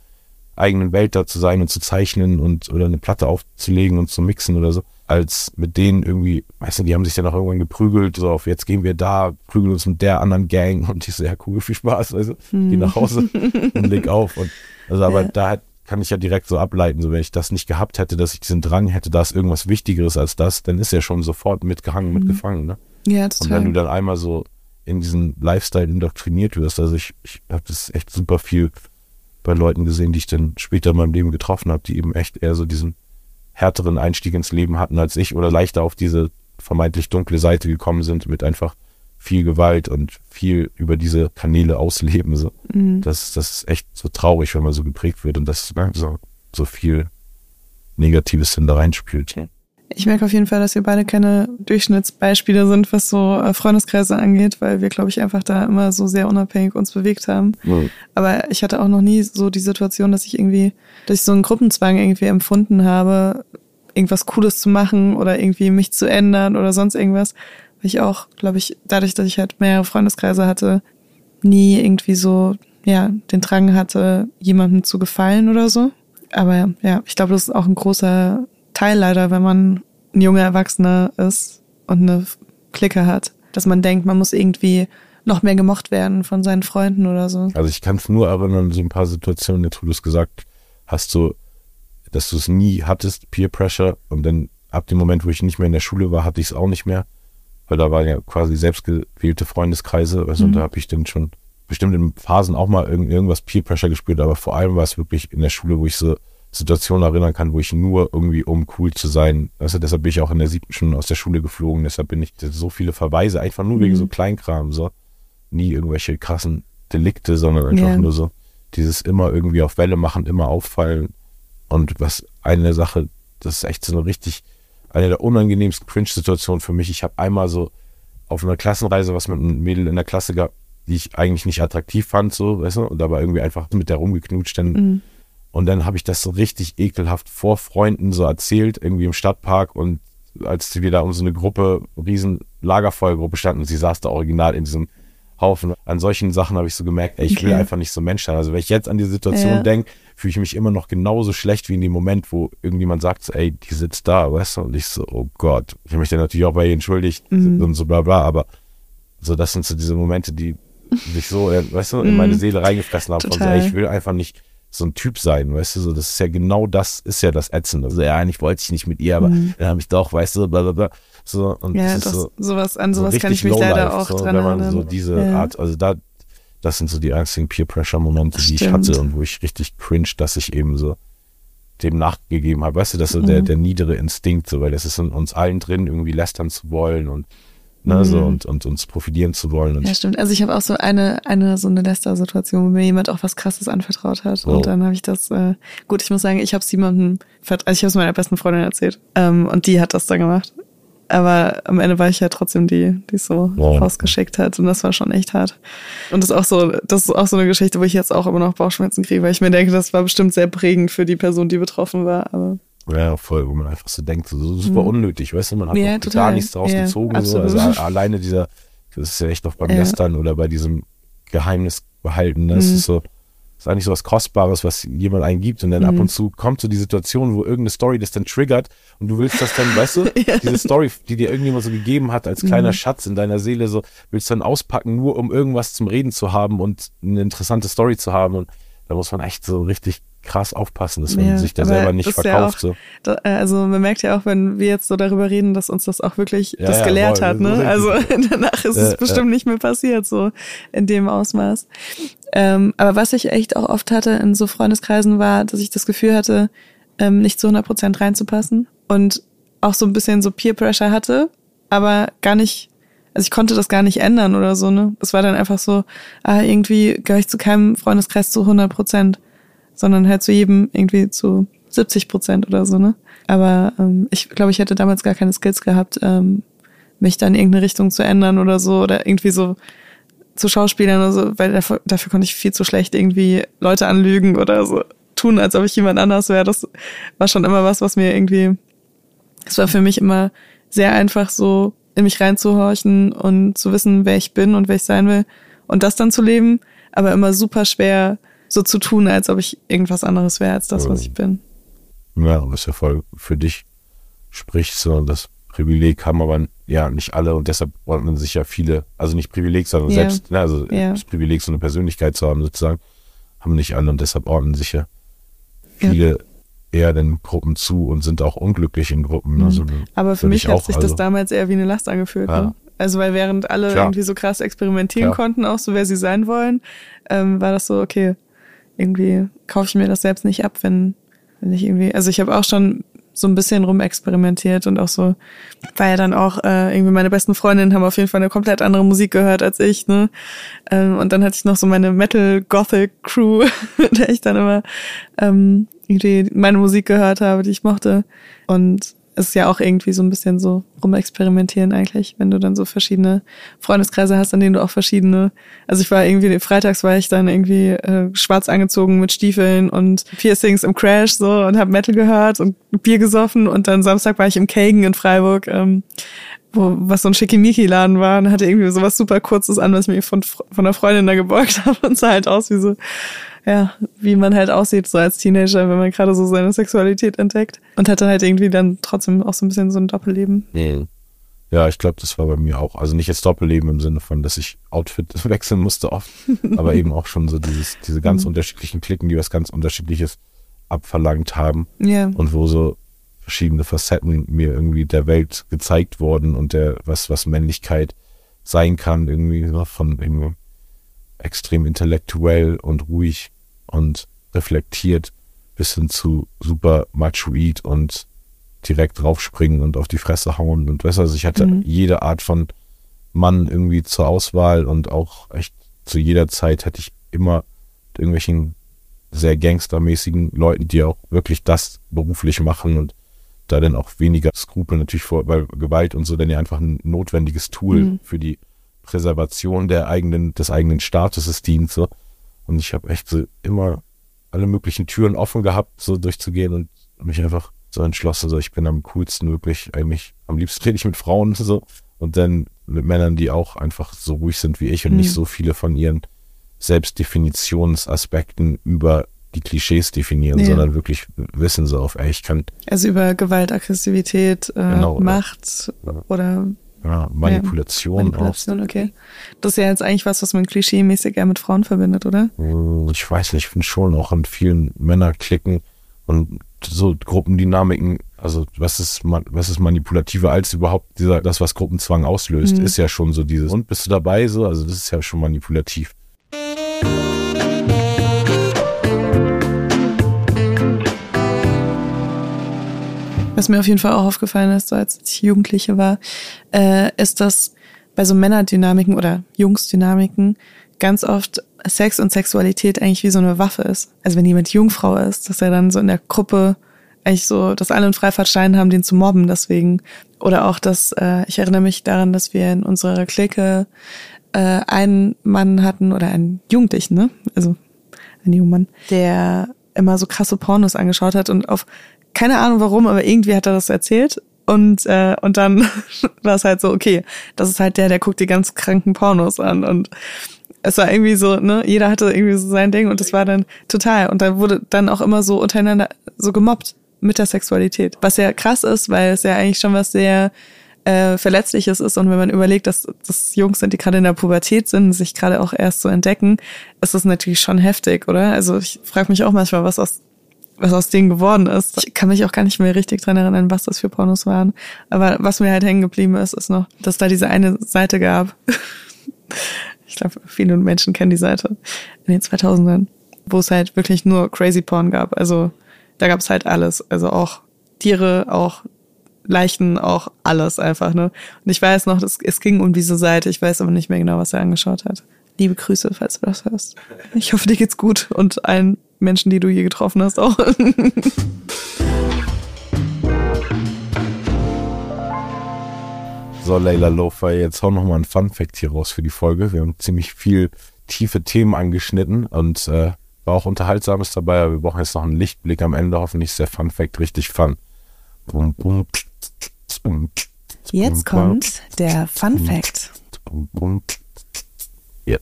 C: eigenen Welt da zu sein und zu zeichnen und oder eine Platte aufzulegen und zu mixen oder so, als mit denen irgendwie, weißt du, die haben sich dann auch irgendwann geprügelt, so auf jetzt gehen wir da, prügeln uns mit der anderen Gang und ich so, ja cool, viel Spaß, also geh nach Hause und leg auf. Und also aber
A: Ja.
C: da hat, kann ich ja direkt so ableiten, so wenn ich das nicht gehabt hätte, dass ich diesen Drang hätte, da ist irgendwas Wichtigeres als das, dann ist er schon sofort mitgehangen, mitgefangen, ne?
A: Ja,
C: Und wenn du
A: total.
C: dann einmal so in diesen Lifestyle indoktriniert wirst, also ich, ich habe das echt super viel bei Leuten gesehen, die ich dann später in meinem Leben getroffen habe, die eben echt eher so diesen härteren Einstieg ins Leben hatten als ich oder leichter auf diese vermeintlich dunkle Seite gekommen sind mit einfach viel Gewalt und viel über diese Kanäle ausleben. So.
A: Mhm.
C: Das, das ist echt so traurig, wenn man so geprägt wird und das ne, so, so viel Negatives dann da reinspielt.
A: Ich merke auf jeden Fall, dass wir beide keine Durchschnittsbeispiele sind, was so äh, Freundeskreise angeht, weil wir, glaube ich, einfach da immer so sehr unabhängig uns bewegt haben. Aber ich hatte auch noch nie so die Situation, dass ich irgendwie, dass ich so einen Gruppenzwang irgendwie empfunden habe, irgendwas Cooles zu machen oder irgendwie mich zu ändern oder sonst irgendwas. Ich auch, glaube ich, dadurch, dass ich halt mehrere Freundeskreise hatte, nie irgendwie so, ja, den Drang hatte, jemandem zu gefallen oder so. Aber ja, ich glaube, das ist auch ein großer Teil leider, wenn man ein junger Erwachsener ist und eine Clique hat, dass man denkt, man muss irgendwie noch mehr gemocht werden von seinen Freunden oder so.
C: Also ich kann es nur erinnern, so ein paar Situationen, jetzt wo du es gesagt hast, so, dass du es nie hattest, Peer Pressure, und dann ab dem Moment, wo ich nicht mehr in der Schule war, hatte ich es auch nicht mehr, weil da waren ja quasi selbstgewählte Freundeskreise, also und
A: Mhm.
C: da habe ich dann schon bestimmt in Phasen auch mal irgend, irgendwas Peer Pressure gespürt, aber vor allem war es wirklich in der Schule, wo ich so Situationen erinnern kann, wo ich nur irgendwie, um cool zu sein, also deshalb bin ich auch in der siebten schon aus der Schule geflogen, deshalb bin ich so viele Verweise, einfach nur wegen
A: Mhm.
C: so Kleinkram, so nie irgendwelche krassen Delikte, sondern einfach
A: Ja.
C: nur so dieses immer irgendwie auf Welle machen, immer auffallen. Und was eine Sache, das ist echt so eine richtig, eine der unangenehmsten Cringe-Situationen für mich. Ich habe einmal so auf einer Klassenreise was mit einem Mädel in der Klasse gehabt, die ich eigentlich nicht attraktiv fand, so, weißt du, und da war irgendwie einfach mit der rumgeknutscht. Dann,
A: Mhm.
C: Und dann habe ich das so richtig ekelhaft vor Freunden so erzählt, irgendwie im Stadtpark und als wir da um so eine Gruppe, riesen Lagerfeuergruppe standen und sie saß da original in diesem Haufen. An solchen Sachen habe ich so gemerkt, ey, ich will
A: Okay.
C: einfach nicht so Mensch sein. Also wenn ich jetzt an die Situation
A: Ja.
C: denke, fühle ich mich immer noch genauso schlecht wie in dem Moment, wo irgendjemand sagt, so, ey, die sitzt da, weißt du? Und ich so, oh Gott. Ich habe mich dann natürlich auch bei ihr entschuldigt
A: Mhm.
C: und so bla bla, aber so, das sind so diese Momente, die sich so, äh, weißt du, in meine
A: Mhm.
C: Seele reingefressen haben. Von so,
A: Total.
C: ey, ich will einfach nicht so ein Typ sein, weißt du, so, das ist ja genau das, ist ja das Ätzende. Also, ja, eigentlich wollte ich nicht mit ihr, aber
A: Mhm.
C: dann habe ich doch, weißt du, bla bla bla. So, und
A: Ja,
C: das
A: das,
C: so,
A: sowas, an sowas
C: so
A: kann ich mich leider auch
C: so,
A: dran
C: wenn man
A: erinnern.
C: so diese
A: Ja.
C: Art, also da, das sind so die einzigen Peer-Pressure-Momente, die ich hatte und wo ich richtig cringe, dass ich eben so dem nachgegeben habe. Weißt du, das ist so der,
A: Mhm.
C: der niedere Instinkt, so, weil das ist in uns allen drin, irgendwie lästern zu wollen und Ne, mhm. so, und, und uns profitieren zu wollen. Und
A: ja, stimmt. Also ich habe auch so eine, eine so eine Lester-Situation, wo mir jemand auch was krasses anvertraut hat. Oh. Und dann habe ich das, äh, gut, ich muss sagen, ich habe es jemandem, also ich habe es meiner besten Freundin erzählt. Ähm, und die hat das dann gemacht. Aber am Ende war ich ja trotzdem die, die es so wow. rausgeschickt hat. Und das war schon echt hart. Und das ist auch so, das ist auch so eine Geschichte, wo ich jetzt auch immer noch Bauchschmerzen kriege, weil ich mir denke, das war bestimmt sehr prägend für die Person, die betroffen war. Aber
C: ja, voll, wo man einfach so denkt, so super mhm. unnötig, weißt du, man hat ja, gar nichts draus ja, gezogen. So. Also alleine dieser, das ist ja echt noch beim ja. Lästern oder bei diesem Geheimnis behalten, ne? das mhm. ist so, ist eigentlich so was Kostbares, was jemand eingibt und dann mhm. ab und zu kommt so die Situation, wo irgendeine Story das dann triggert und du willst das dann, weißt du, ja. diese Story, die dir irgendjemand so gegeben hat als kleiner mhm. Schatz in deiner Seele, so willst du dann auspacken, nur um irgendwas zum Reden zu haben und eine interessante Story zu haben und da muss man echt so richtig krass aufpassen, dass man ja, sich da selber nicht verkauft.
A: Ja auch, so. Da, also man merkt ja auch, wenn wir jetzt so darüber reden, dass uns das auch wirklich ja, das gelehrt voll, hat. Ne? Also danach ist es bestimmt nicht mehr passiert, so in dem Ausmaß. Ähm, aber was ich echt auch oft hatte in so Freundeskreisen war, dass ich das Gefühl hatte, ähm, nicht zu 100 Prozent reinzupassen und auch so ein bisschen so Peer Pressure hatte, aber gar nicht also ich konnte das gar nicht ändern oder so, ne? Es war dann einfach so, ah, irgendwie gehöre ich zu keinem Freundeskreis zu 100 Prozent sondern halt zu jedem irgendwie zu 70 Prozent oder so, ne? Aber ähm, ich glaube, ich hätte damals gar keine Skills gehabt, ähm, mich dann in irgendeine Richtung zu ändern oder so oder irgendwie so zu Schauspielern oder so, weil dafür, dafür konnte ich viel zu schlecht irgendwie Leute anlügen oder so tun, als ob ich jemand anders wäre. Das war schon immer was, was mir irgendwie, es war für mich immer sehr einfach so in mich reinzuhorchen und zu wissen, wer ich bin und wer ich sein will und das dann zu leben, aber immer super schwer so zu tun, als ob ich irgendwas anderes wäre als das, was ich bin.
C: Ja, was ja voll für dich spricht, so das Privileg haben aber ja nicht alle und deshalb ordnen sich ja viele, also nicht Privileg, sondern yeah. selbst, ne, also yeah. das Privileg, so eine Persönlichkeit zu haben sozusagen, haben nicht alle und deshalb ordnen sich ja viele ja. eher den Gruppen zu und sind auch unglücklich in Gruppen. Mhm. Also,
A: aber für mich hat auch, sich das also, damals eher wie eine Last angefühlt. Ja. Ne? Also weil während alle Klar. irgendwie so krass experimentieren Klar. konnten, auch so wer sie sein wollen, ähm, war das so, okay, irgendwie kaufe ich mir das selbst nicht ab, wenn, wenn ich irgendwie, also ich habe auch schon so ein bisschen rumexperimentiert und auch so, war ja dann auch äh, irgendwie meine besten Freundinnen haben auf jeden Fall eine komplett andere Musik gehört als ich, ne? Ähm, und dann hatte ich noch so meine Metal-Gothic-Crew, der ich dann immer ähm, irgendwie meine Musik gehört habe, die ich mochte. Und ist ja auch irgendwie so ein bisschen so rumexperimentieren eigentlich, wenn du dann so verschiedene Freundeskreise hast, an denen du auch verschiedene, also ich war irgendwie, freitags war ich dann irgendwie äh, schwarz angezogen mit Stiefeln und Piercings im Crash so und habe Metal gehört und Bier gesoffen und dann Samstag war ich im Kagen in Freiburg, ähm, wo was so ein Schickimicki-Laden war und hatte irgendwie sowas super Kurzes an, was ich mir von, von einer Freundin da gebeugt habe und sah halt aus wie so ja, wie man halt aussieht, so als Teenager, wenn man gerade so seine Sexualität entdeckt. Und hatte halt irgendwie dann trotzdem auch so ein bisschen so ein Doppelleben.
C: Mhm. Ja, ich glaube, das war bei mir auch. Also nicht jetzt Doppelleben im Sinne von, dass ich Outfit wechseln musste oft, aber eben auch schon so dieses, diese ganz mhm. unterschiedlichen Klicken, die was ganz Unterschiedliches abverlangt haben. Ja. Und wo so verschiedene Facetten mir irgendwie der Welt gezeigt wurden und der, was, was Männlichkeit sein kann, irgendwie von irgendwie extrem intellektuell und ruhig und reflektiert bis hin zu super machoid und direkt draufspringen und auf die Fresse hauen und weißt also ich hatte mhm. jede Art von Mann irgendwie zur Auswahl und auch echt zu jeder Zeit hätte ich immer irgendwelchen sehr gangstermäßigen Leuten, die auch wirklich das beruflich machen und da dann auch weniger Skrupel natürlich vor, weil Gewalt und so dann ja einfach ein notwendiges Tool mhm. für die Präservation der eigenen, des eigenen Statuses dient. So. Und ich habe echt so immer alle möglichen Türen offen gehabt, so durchzugehen und mich einfach so entschlossen, so ich bin am coolsten wirklich, eigentlich am liebsten rede ich mit Frauen so und dann mit Männern, die auch einfach so ruhig sind wie ich und mhm. nicht so viele von ihren Selbstdefinitionsaspekten über die Klischees definieren, ja. sondern wirklich wissen so auf, ey, ich kann.
A: Also über Gewalt, Aggressivität, äh, genau, Macht ja. oder
C: ja, Manipulation, ja,
A: Manipulation auch. okay. Das ist ja jetzt eigentlich was, was man klischee-mäßig eher mit Frauen verbindet, oder?
C: Hm, ich weiß nicht, ich finde schon auch an vielen Männerklicken und so Gruppendynamiken, also was ist, was ist manipulativer als überhaupt dieser, das, was Gruppenzwang auslöst, mhm. ist ja schon so dieses, und bist du dabei so, also das ist ja schon manipulativ.
A: Was mir auf jeden Fall auch aufgefallen ist, so als ich Jugendliche war, äh, ist, dass bei so Männerdynamiken oder Jungsdynamiken ganz oft Sex und Sexualität eigentlich wie so eine Waffe ist. Also wenn jemand Jungfrau ist, dass er dann so in der Gruppe eigentlich so, dass alle einen Freifahrtschein haben, den zu mobben deswegen. Oder auch, dass, äh, ich erinnere mich daran, dass wir in unserer Clique äh, einen Mann hatten oder einen Jugendlichen, ne? Also einen jungen Mann, der immer so krasse Pornos angeschaut hat und auf keine Ahnung warum, aber irgendwie hat er das erzählt. Und äh, und dann war es halt so okay, das ist halt der, der guckt die ganz kranken Pornos an. Und es war irgendwie so, ne, jeder hatte irgendwie so sein Ding und das war dann total. Und da wurde dann auch immer so untereinander so gemobbt mit der Sexualität, was ja krass ist, weil es ja eigentlich schon was sehr äh, Verletzliches ist. Und wenn man überlegt, dass das Jungs sind, die gerade in der Pubertät sind, sich gerade auch erst so entdecken, ist das natürlich schon heftig, oder? Also ich frage mich auch manchmal, was aus was aus denen geworden ist. Ich kann mich auch gar nicht mehr richtig dran erinnern, was das für Pornos waren. Aber was mir halt hängen geblieben ist, ist noch, dass da diese eine Seite gab. ich glaube, viele Menschen kennen die Seite in den 2000ern, wo es halt wirklich nur Crazy Porn gab. Also da gab es halt alles. Also auch Tiere, auch Leichen, auch alles einfach. Ne? Und ich weiß noch, das, es ging um diese Seite. Ich weiß aber nicht mehr genau, was er angeschaut hat. Liebe Grüße, falls du das hörst. Ich hoffe, dir geht's gut und allen Menschen, die du je getroffen hast, auch.
C: So, Leila Lofa, jetzt hau noch mal ein Fun Fact hier raus für die Folge. Wir haben ziemlich viel tiefe Themen angeschnitten und äh, war auch Unterhaltsames dabei, aber wir brauchen jetzt noch einen Lichtblick am Ende. Hoffentlich ist der Fun Fact richtig fun.
B: Jetzt kommt der Fun Fact.
C: Ja.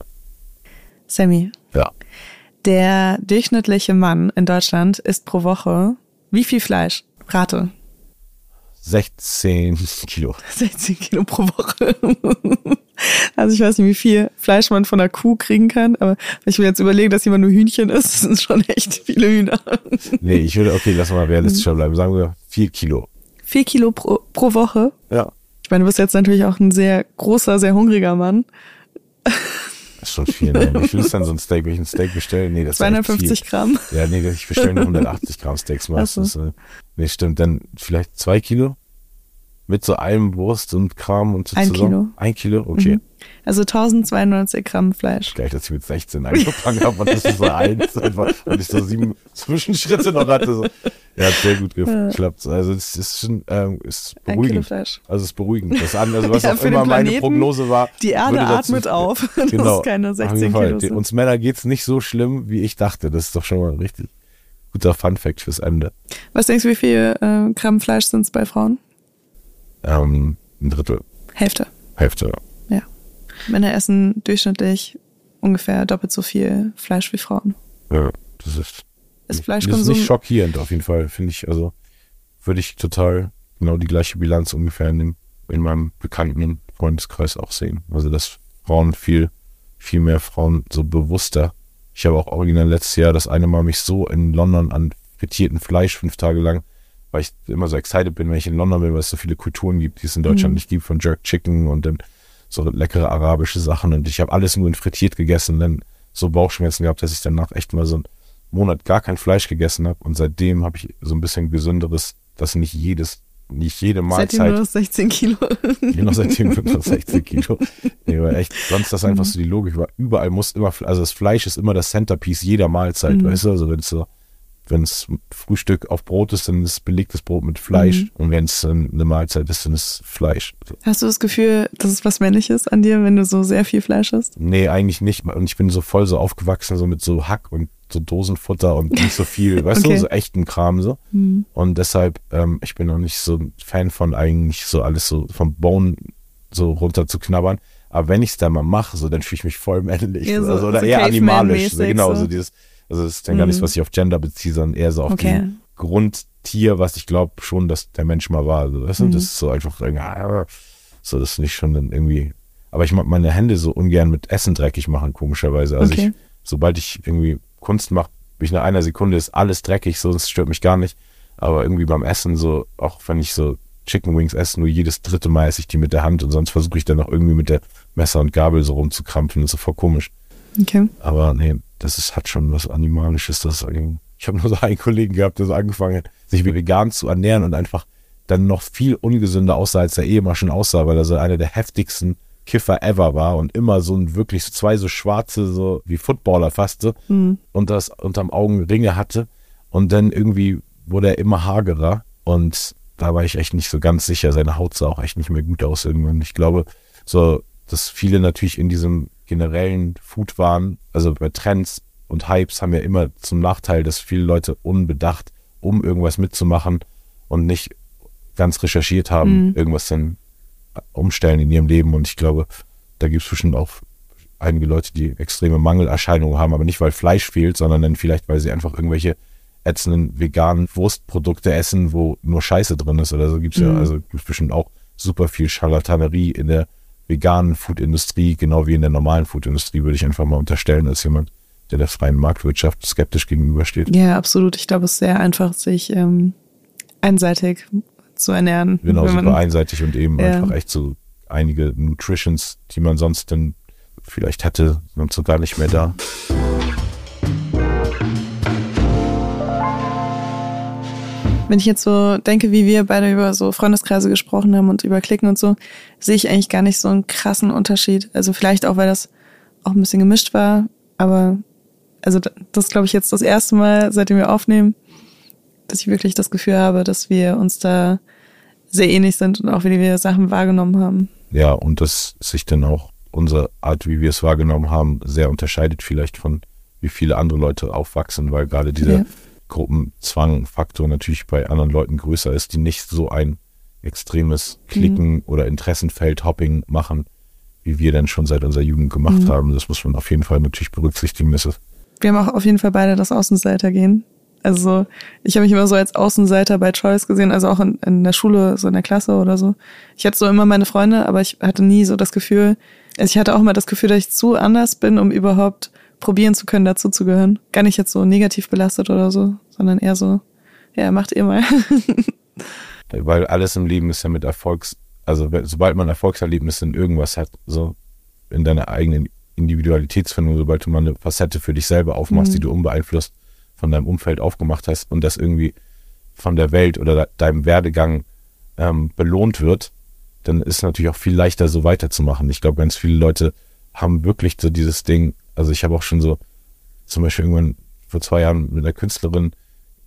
A: Sammy,
C: Ja.
A: Der durchschnittliche Mann in Deutschland isst pro Woche wie viel Fleisch? Rate.
C: 16 Kilo.
A: 16 Kilo pro Woche. Also ich weiß nicht, wie viel Fleisch man von einer Kuh kriegen kann, aber wenn ich mir jetzt überlege, dass jemand nur Hühnchen isst, sind schon echt viele Hühner.
C: Nee, ich würde, okay, lass mal realistischer bleiben. Sagen wir 4 Kilo.
A: Vier Kilo pro, pro Woche.
C: Ja.
A: Ich meine, du bist jetzt natürlich auch ein sehr großer, sehr hungriger Mann.
C: Ist schon viel. Ne? Wie viel ist denn so ein Steak? Wenn ich ein Steak bestelle? Nee, das ist echt
A: 250 Gramm.
C: viel. Ja, nee, ich bestelle nur 180 Gramm Steaks meistens. äh. Nee, stimmt. Dann vielleicht zwei Kilo? Mit so allem Wurst und Kram und so
A: Ein
C: zusammen?
A: Kilo.
C: Ein Kilo? Okay.
A: Also 1092 Gramm Fleisch.
C: Gleich, dass ich mit 16 angefangen habe und das ist so eins einfach, und ich so sieben Zwischenschritte noch hatte. So. Ja, hat sehr gut geklappt. Also es ist schon, ähm, ist beruhigend. Also es ist beruhigend. Das andere, was
A: Ja,
C: auch immer meine
A: Planeten,
C: Prognose war.
A: Die Erde
C: dazu-
A: atmet auf. Das
C: Genau.
A: ist keine
C: Auf
A: 16
C: jeden Fall.
A: Kilo. Sind.
C: Uns Männer geht's nicht so schlimm, wie ich dachte. Das ist doch schon mal ein richtig guter Fun-Fact fürs Ende.
A: Was denkst du, wie viel äh, Gramm Fleisch sind es bei Frauen?
C: Ähm, ein Drittel,
A: Hälfte.
C: Hälfte.
A: Männer essen durchschnittlich ungefähr doppelt so viel Fleisch wie Frauen.
C: Ja, das ist,
A: Ist
C: das ist nicht schockierend auf jeden Fall, finde ich. Also würde ich total genau die gleiche Bilanz ungefähr in, in meinem bekannten Freundeskreis auch sehen. Also dass Frauen viel, viel mehr Frauen so bewusster. Ich habe auch original letztes Jahr das eine Mal mich so in London an frittierten Fleisch fünf Tage lang, weil ich immer so excited bin, wenn ich in London bin, weil es so viele Kulturen gibt, die es in Deutschland
A: Mhm.
C: nicht gibt, von Jerk Chicken und dann so leckere arabische Sachen und ich habe alles nur in frittiert gegessen dann so Bauchschmerzen gehabt, dass ich danach echt mal so einen Monat gar kein Fleisch gegessen habe und seitdem habe ich so ein bisschen gesünderes, dass nicht jedes, nicht jede
A: Seitdem nur
C: Mahlzeit,
A: noch 16 Kilo.
C: noch seitdem sind noch 16 Kilo. Nee, aber echt, sonst das einfach so die Logik war, überall muss immer, also das Fleisch ist immer das Centerpiece jeder Mahlzeit,
A: Mhm.
C: weißt du, also wenn es so, wenn es Frühstück auf Brot ist, dann ist belegtes Brot mit Fleisch
A: Mhm.
C: und wenn es eine Mahlzeit ist, dann ist Fleisch.
A: Hast du das Gefühl, dass es was Männliches an dir, wenn du so sehr viel Fleisch isst?
C: Nee, eigentlich nicht. Und ich bin so voll so aufgewachsen, so mit so Hack und so Dosenfutter und nicht so viel, weißt
A: Okay.
C: du, so echten Kram so.
A: Hm.
C: Und deshalb, ähm, ich bin noch nicht so ein Fan von eigentlich so alles so vom Bone so runter zu knabbern. Aber wenn ich es dann mal mache, so, dann fühle ich mich voll männlich.
A: Ja, so-
C: also, oder
A: so
C: eher animalisch. So, genau,
A: so.
C: so dieses, also das ist dann gar nicht,
A: Mhm.
C: was ich auf Gender beziehe, sondern eher so auf
A: Okay.
C: die Grundtier, was ich glaube schon, dass der Mensch mal war. So, weißt du?
A: Mhm.
C: Das ist so einfach, irgendwie, so, das ist nicht schon dann irgendwie, aber ich mag meine Hände so ungern mit Essen dreckig machen, komischerweise. Also
A: Okay.
C: ich, sobald ich irgendwie Kunst mache, bin ich nach einer Sekunde ist alles dreckig, so, das stört mich gar nicht. Aber irgendwie beim Essen so, auch wenn ich so Chicken Wings esse, nur jedes dritte Mal esse ich die mit der Hand und sonst versuche ich dann noch irgendwie mit der Messer und Gabel so rumzukrampfen. Das ist voll komisch.
A: Okay.
C: Aber nee, das ist, hat schon was Animalisches. Das ich habe nur so einen Kollegen gehabt, der so angefangen hat, sich vegan zu ernähren und einfach dann noch viel ungesünder aussah, als er eh immer schon aussah, weil er so einer der heftigsten Kiffer ever war und immer so ein wirklich so zwei so schwarze, so wie Footballer fast so,
A: Mhm.
C: und das unterm Augen Ringe hatte. Und dann irgendwie wurde er immer hagerer und da war ich echt nicht so ganz sicher. Seine Haut sah auch echt nicht mehr gut aus irgendwann. Ich glaube, so, dass viele natürlich in diesem generellen Food waren, also bei Trends und Hypes haben ja immer zum Nachteil, dass viele Leute unbedacht, um irgendwas mitzumachen und nicht ganz recherchiert haben,
A: Mhm.
C: irgendwas dann umstellen in ihrem Leben. Und ich glaube, da gibt es bestimmt auch einige Leute, die extreme Mangelerscheinungen haben, aber nicht, weil Fleisch fehlt, sondern dann vielleicht, weil sie einfach irgendwelche ätzenden veganen Wurstprodukte essen, wo nur Scheiße drin ist oder so. Gibt's ja,
A: Mhm.
C: also gibt's bestimmt auch super viel Charlatanerie in der veganen Foodindustrie, genau wie in der normalen Foodindustrie, würde ich einfach mal unterstellen, als jemand, der der freien Marktwirtschaft skeptisch gegenübersteht.
A: Ja, absolut. Ich glaube, es ist sehr einfach, sich ähm, einseitig zu ernähren.
C: Genau,
A: wenn man-
C: super einseitig und eben
A: Ja.
C: einfach echt so einige Nutritions, die man sonst dann vielleicht hätte, sind so gar nicht mehr da.
A: Wenn ich jetzt so denke, wie wir beide über so Freundeskreise gesprochen haben und über Klicken und so, sehe ich eigentlich gar nicht so einen krassen Unterschied. Also vielleicht auch, weil das auch ein bisschen gemischt war, aber also das ist, glaube ich, jetzt das erste Mal, seitdem wir aufnehmen, dass ich wirklich das Gefühl habe, dass wir uns da sehr ähnlich sind und auch wie wir Sachen wahrgenommen haben.
C: Ja, und dass sich dann auch unsere Art, wie wir es wahrgenommen haben, sehr unterscheidet vielleicht von wie viele andere Leute aufwachsen, weil gerade dieser
A: Ja.
C: Gruppenzwang-Faktor natürlich bei anderen Leuten größer ist, die nicht so ein extremes Klicken oder Interessenfeld-Hopping machen, wie wir denn schon seit unserer Jugend gemacht haben. Das muss man auf jeden Fall natürlich berücksichtigen. Das ist
A: Wir haben auch auf jeden Fall beide das Außenseitergehen. Also so, ich habe mich immer so als Außenseiter bei Choice gesehen, also auch in, in der Schule, so in der Klasse oder so. Ich hatte so immer meine Freunde, aber ich hatte nie so das Gefühl, also ich hatte auch immer das Gefühl, dass ich zu anders bin, um überhaupt probieren zu können, dazu zu gehören. Gar nicht jetzt so negativ belastet oder so, sondern eher so, ja, macht ihr mal.
C: weil alles im Leben ist ja mit Erfolgs, also sobald man Erfolgserlebnisse in irgendwas hat, so in deiner eigenen Individualitätsfindung, sobald du mal eine Facette für dich selber aufmachst,
A: Mhm.
C: die du unbeeinflusst von deinem Umfeld aufgemacht hast und das irgendwie von der Welt oder de- deinem Werdegang ähm, belohnt wird, dann ist es natürlich auch viel leichter, so weiterzumachen. Ich glaube, ganz viele Leute haben wirklich so dieses Ding, also ich habe auch schon so, zum Beispiel irgendwann vor zwei Jahren mit einer Künstlerin,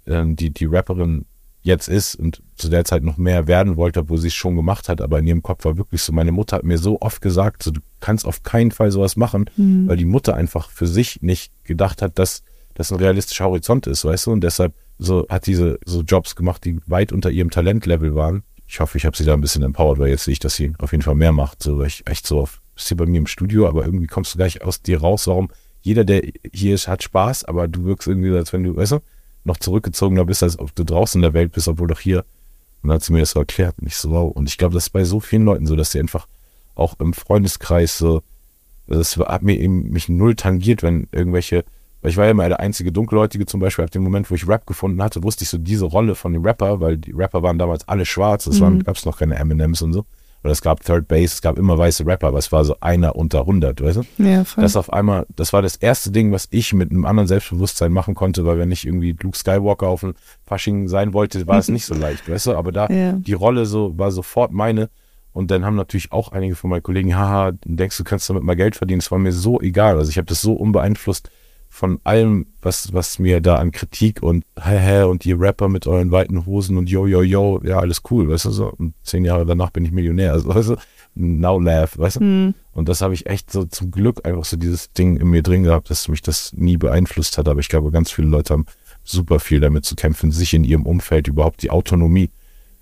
C: ähm, die, die Rapperin jetzt ist und zu der Zeit noch mehr werden wollte, obwohl sie es schon gemacht hat, aber in ihrem Kopf war wirklich so, meine Mutter hat mir so oft gesagt, so, du kannst auf keinen Fall sowas machen, weil die Mutter einfach für sich nicht gedacht hat, dass das ein realistischer Horizont ist, weißt du, und deshalb so hat diese so Jobs gemacht, die weit unter ihrem Talentlevel waren. Ich hoffe, ich habe sie da ein bisschen empowered, weil jetzt sehe ich, dass sie auf jeden Fall mehr macht, so weil ich echt so auf, bist hier bei mir im Studio, aber irgendwie kommst du gleich aus dir raus, warum jeder, der hier ist, hat Spaß, aber du wirkst irgendwie, als wenn du, weißt du, noch zurückgezogener bist, als ob du draußen in der Welt bist, obwohl doch hier. Und dann hat sie mir das so erklärt und ich so, wow. Und ich glaube, das ist bei so vielen Leuten so, dass sie einfach auch im Freundeskreis so, das hat mir eben mich null tangiert, wenn irgendwelche, weil ich war ja immer der einzige Dunkelhäutige zum Beispiel, ab dem Moment, wo ich Rap gefunden hatte, wusste ich so diese Rolle von dem Rapper, weil die Rapper waren damals alle schwarz, es waren, gab es noch keine Eminems und so. Oder es gab Third Base, es gab immer weiße Rapper, aber es war so einer unter 100, weißt du?
A: ja, voll.
C: Das auf einmal, das war das erste Ding, was ich mit einem anderen Selbstbewusstsein machen konnte, weil wenn ich irgendwie Luke Skywalker auf dem Fasching sein wollte, war es nicht so leicht, weißt du? Aber da
A: Ja.
C: die Rolle so war sofort meine. Und dann haben natürlich auch einige von meinen Kollegen, haha, denkst du, kannst damit mal Geld verdienen? Es war mir so egal. Also ich habe das so unbeeinflusst von allem, was, was mir da an Kritik und hä, und ihr Rapper mit euren weiten Hosen und yo, yo, yo, ja, alles cool, weißt du so. Und zehn Jahre danach bin ich Millionär, also, weißt du, now laugh, weißt du. Und das habe ich echt so zum Glück einfach so dieses Ding in mir drin gehabt, dass mich das nie beeinflusst hat. Aber ich glaube, ganz viele Leute haben super viel damit zu kämpfen, sich in ihrem Umfeld überhaupt die Autonomie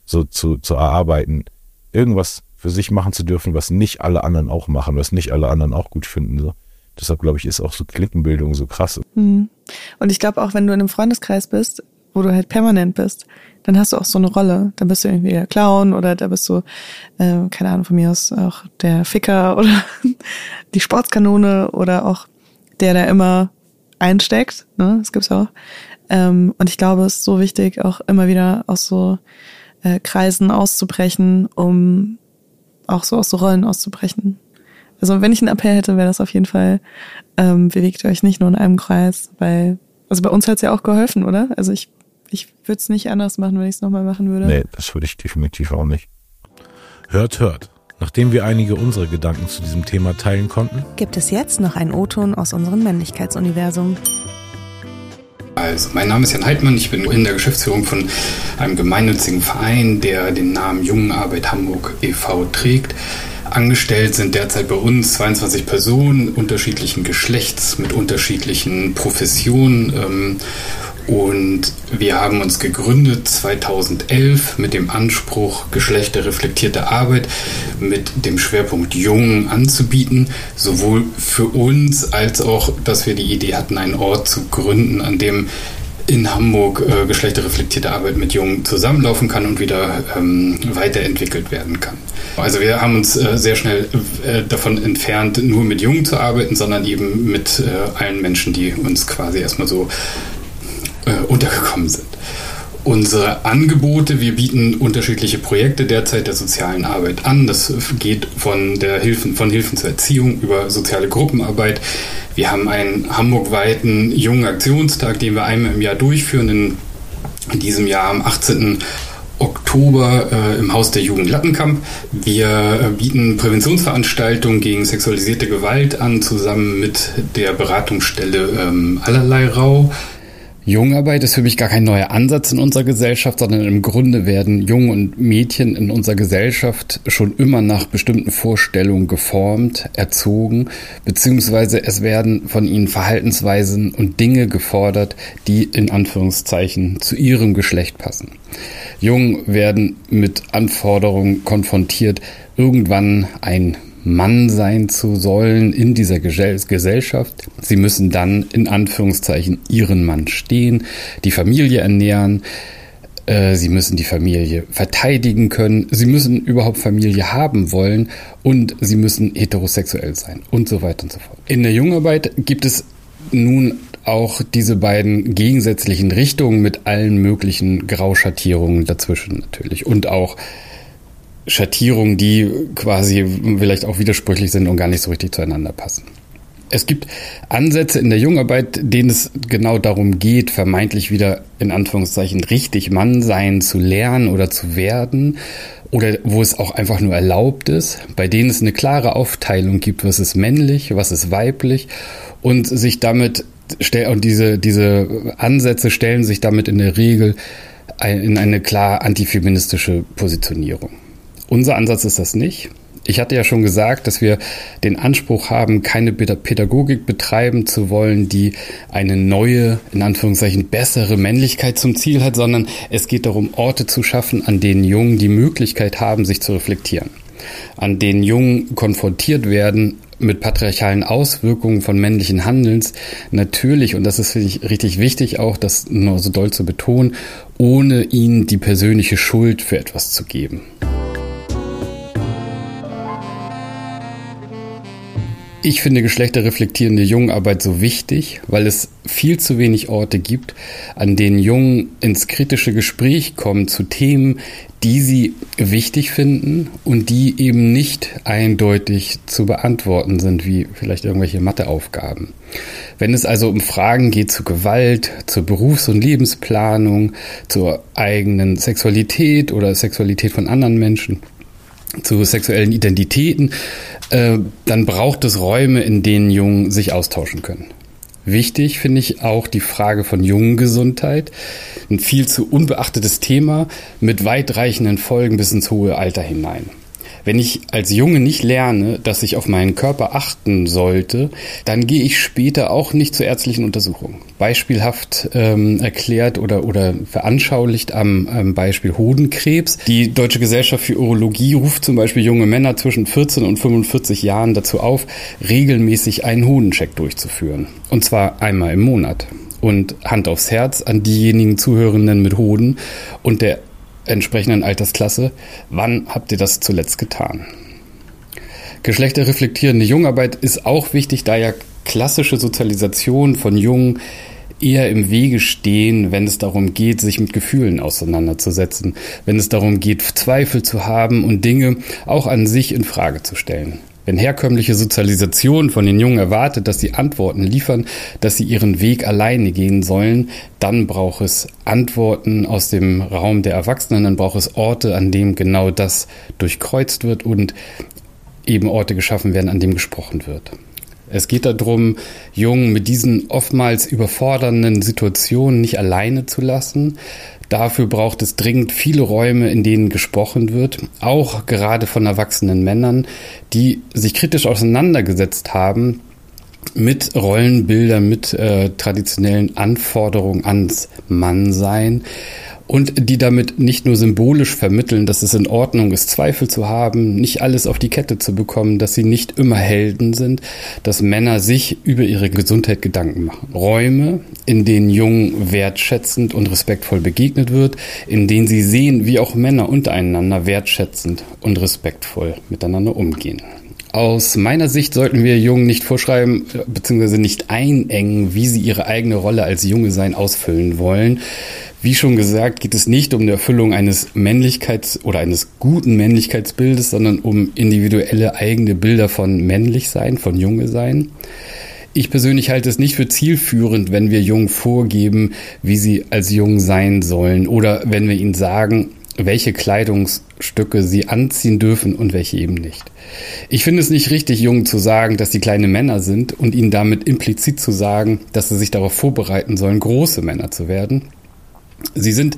C: so zu, zu erarbeiten, irgendwas für sich machen zu dürfen, was nicht alle anderen auch machen, was nicht alle anderen auch gut finden. So. Deshalb glaube ich, ist auch so Klickenbildung so krass.
A: Mhm. Und ich glaube auch, wenn du in einem Freundeskreis bist, wo du halt permanent bist, dann hast du auch so eine Rolle. Dann bist du irgendwie der Clown oder da bist du, äh, keine Ahnung, von mir aus auch der Ficker oder die Sportskanone oder auch der, der immer einsteckt. Ne? Das gibt's auch. Ähm, und ich glaube, es ist so wichtig, auch immer wieder aus so äh, Kreisen auszubrechen, um auch so aus so Rollen auszubrechen. Also wenn ich einen Appell hätte, wäre das auf jeden Fall, ähm, bewegt euch nicht nur in einem Kreis, weil, also bei uns hat's ja auch geholfen, oder? Also ich, ich würde es nicht anders machen, wenn ich es nochmal machen würde.
C: Nee, das würde ich definitiv auch nicht. Hört, hört. Nachdem wir einige unserer Gedanken zu diesem Thema teilen konnten,
B: gibt es jetzt noch einen O-Ton aus unserem Männlichkeitsuniversum.
E: Also, mein Name ist Jan Heidmann, ich bin in der Geschäftsführung von einem gemeinnützigen Verein, der den Namen Jungenarbeit Hamburg e.V. trägt. Angestellt sind derzeit bei uns 22 Personen unterschiedlichen Geschlechts mit unterschiedlichen Professionen. Ähm, und wir haben uns gegründet 2011 mit dem Anspruch, geschlechterreflektierte Arbeit mit dem Schwerpunkt Jungen anzubieten, sowohl für uns als auch, dass wir die Idee hatten, einen Ort zu gründen, an dem in Hamburg äh, geschlechterreflektierte Arbeit mit Jungen zusammenlaufen kann und wieder ähm, weiterentwickelt werden kann. Also wir haben uns äh, sehr schnell äh, davon entfernt, nur mit Jungen zu arbeiten, sondern eben mit äh, allen Menschen, die uns quasi erstmal so äh, untergekommen sind. Unsere Angebote, wir bieten unterschiedliche Projekte derzeit der sozialen Arbeit an. Das geht von der Hilfen, von Hilfen zur Erziehung über soziale Gruppenarbeit. Wir haben einen hamburgweiten jungen Aktionstag, den wir einmal im Jahr durchführen. In, in diesem Jahr am 18. Oktober äh, im Haus der Jugend Lattenkamp. Wir äh, bieten Präventionsveranstaltungen gegen sexualisierte Gewalt an, zusammen mit der Beratungsstelle ähm, Allerlei Rau.
F: Jungarbeit ist für mich gar kein neuer Ansatz in unserer Gesellschaft, sondern im Grunde werden Jungen und Mädchen in unserer Gesellschaft schon immer nach bestimmten Vorstellungen geformt, erzogen, beziehungsweise es werden von ihnen Verhaltensweisen und Dinge gefordert, die in Anführungszeichen zu ihrem Geschlecht passen. Jungen werden mit Anforderungen konfrontiert, irgendwann ein Mann sein zu sollen in dieser Gesellschaft. Sie müssen dann in Anführungszeichen ihren Mann stehen, die Familie ernähren, äh, Sie müssen die Familie verteidigen können. Sie müssen überhaupt Familie haben wollen und sie müssen heterosexuell sein und so weiter und so fort. In der Jungarbeit gibt es nun auch diese beiden gegensätzlichen Richtungen mit allen möglichen Grauschattierungen dazwischen natürlich und auch Schattierungen, die quasi vielleicht auch widersprüchlich sind und gar nicht so richtig zueinander passen. Es gibt Ansätze in der Jungarbeit, denen es genau darum geht, vermeintlich wieder in Anführungszeichen richtig Mann sein zu lernen oder zu werden oder wo es auch einfach nur erlaubt ist, bei denen es eine klare Aufteilung gibt, was ist männlich, was ist weiblich und sich damit und diese diese Ansätze stellen sich damit in der Regel in eine klar antifeministische Positionierung. Unser Ansatz ist das nicht. Ich hatte ja schon gesagt, dass wir den Anspruch haben, keine Pädagogik betreiben zu wollen, die eine neue, in Anführungszeichen bessere Männlichkeit zum Ziel hat, sondern es geht darum, Orte zu schaffen, an denen Jungen die Möglichkeit haben, sich zu reflektieren, an denen Jungen konfrontiert werden mit patriarchalen Auswirkungen von männlichen Handelns. Natürlich, und das ist finde ich richtig wichtig, auch das nur so doll zu betonen, ohne ihnen die persönliche Schuld für etwas zu geben. Ich finde geschlechterreflektierende Jungenarbeit so wichtig, weil es viel zu wenig Orte gibt, an denen Jungen ins kritische Gespräch kommen zu Themen, die sie wichtig finden und die eben nicht eindeutig zu beantworten sind, wie vielleicht irgendwelche Matheaufgaben. Wenn es also um Fragen geht zu Gewalt, zur Berufs- und Lebensplanung, zur eigenen Sexualität oder Sexualität von anderen Menschen, zu sexuellen Identitäten, äh, dann braucht es Räume, in denen Jungen sich austauschen können. Wichtig finde ich auch die Frage von Jungengesundheit. Ein viel zu unbeachtetes Thema mit weitreichenden Folgen bis ins hohe Alter hinein. Wenn ich als Junge nicht lerne, dass ich auf meinen Körper achten sollte, dann gehe ich später auch nicht zur ärztlichen Untersuchung. Beispielhaft ähm, erklärt oder, oder veranschaulicht am, am Beispiel Hodenkrebs. Die Deutsche Gesellschaft für Urologie ruft zum Beispiel junge Männer zwischen 14 und 45 Jahren dazu auf, regelmäßig einen Hodencheck durchzuführen. Und zwar einmal im Monat. Und Hand aufs Herz an diejenigen Zuhörenden mit Hoden und der entsprechenden Altersklasse. Wann habt ihr das zuletzt getan? Geschlechterreflektierende Jungarbeit ist auch wichtig, da ja klassische Sozialisation von Jungen eher im Wege stehen, wenn es darum geht, sich mit Gefühlen auseinanderzusetzen, wenn es darum geht, Zweifel zu haben und Dinge auch an sich in Frage zu stellen. Wenn herkömmliche Sozialisation von den Jungen erwartet, dass sie Antworten liefern, dass sie ihren Weg alleine gehen sollen, dann braucht es Antworten aus dem Raum der Erwachsenen, dann braucht es Orte, an dem genau das durchkreuzt wird und eben Orte geschaffen werden, an dem gesprochen wird. Es geht darum, Jungen mit diesen oftmals überfordernden Situationen nicht alleine zu lassen. Dafür braucht es dringend viele Räume, in denen gesprochen wird, auch gerade von erwachsenen Männern, die sich kritisch auseinandergesetzt haben mit Rollenbildern, mit äh, traditionellen Anforderungen ans Mannsein, und die damit nicht nur symbolisch vermitteln, dass es in Ordnung ist, Zweifel zu haben, nicht alles auf die Kette zu bekommen, dass sie nicht immer Helden sind, dass Männer sich über ihre Gesundheit Gedanken machen. Räume, in denen Jungen wertschätzend und respektvoll begegnet wird, in denen sie sehen, wie auch Männer untereinander wertschätzend und respektvoll miteinander umgehen. Aus meiner Sicht sollten wir Jungen nicht vorschreiben bzw. nicht einengen, wie sie ihre eigene Rolle als Junge sein ausfüllen wollen. Wie schon gesagt, geht es nicht um die Erfüllung eines Männlichkeits- oder eines guten Männlichkeitsbildes, sondern um individuelle eigene Bilder von männlich sein, von Junge sein. Ich persönlich halte es nicht für zielführend, wenn wir Jungen vorgeben, wie sie als Jung sein sollen oder wenn wir ihnen sagen, welche Kleidungsstücke sie anziehen dürfen und welche eben nicht. Ich finde es nicht richtig, Jungen zu sagen, dass sie kleine Männer sind und ihnen damit implizit zu sagen, dass sie sich darauf vorbereiten sollen, große Männer zu werden. Sie sind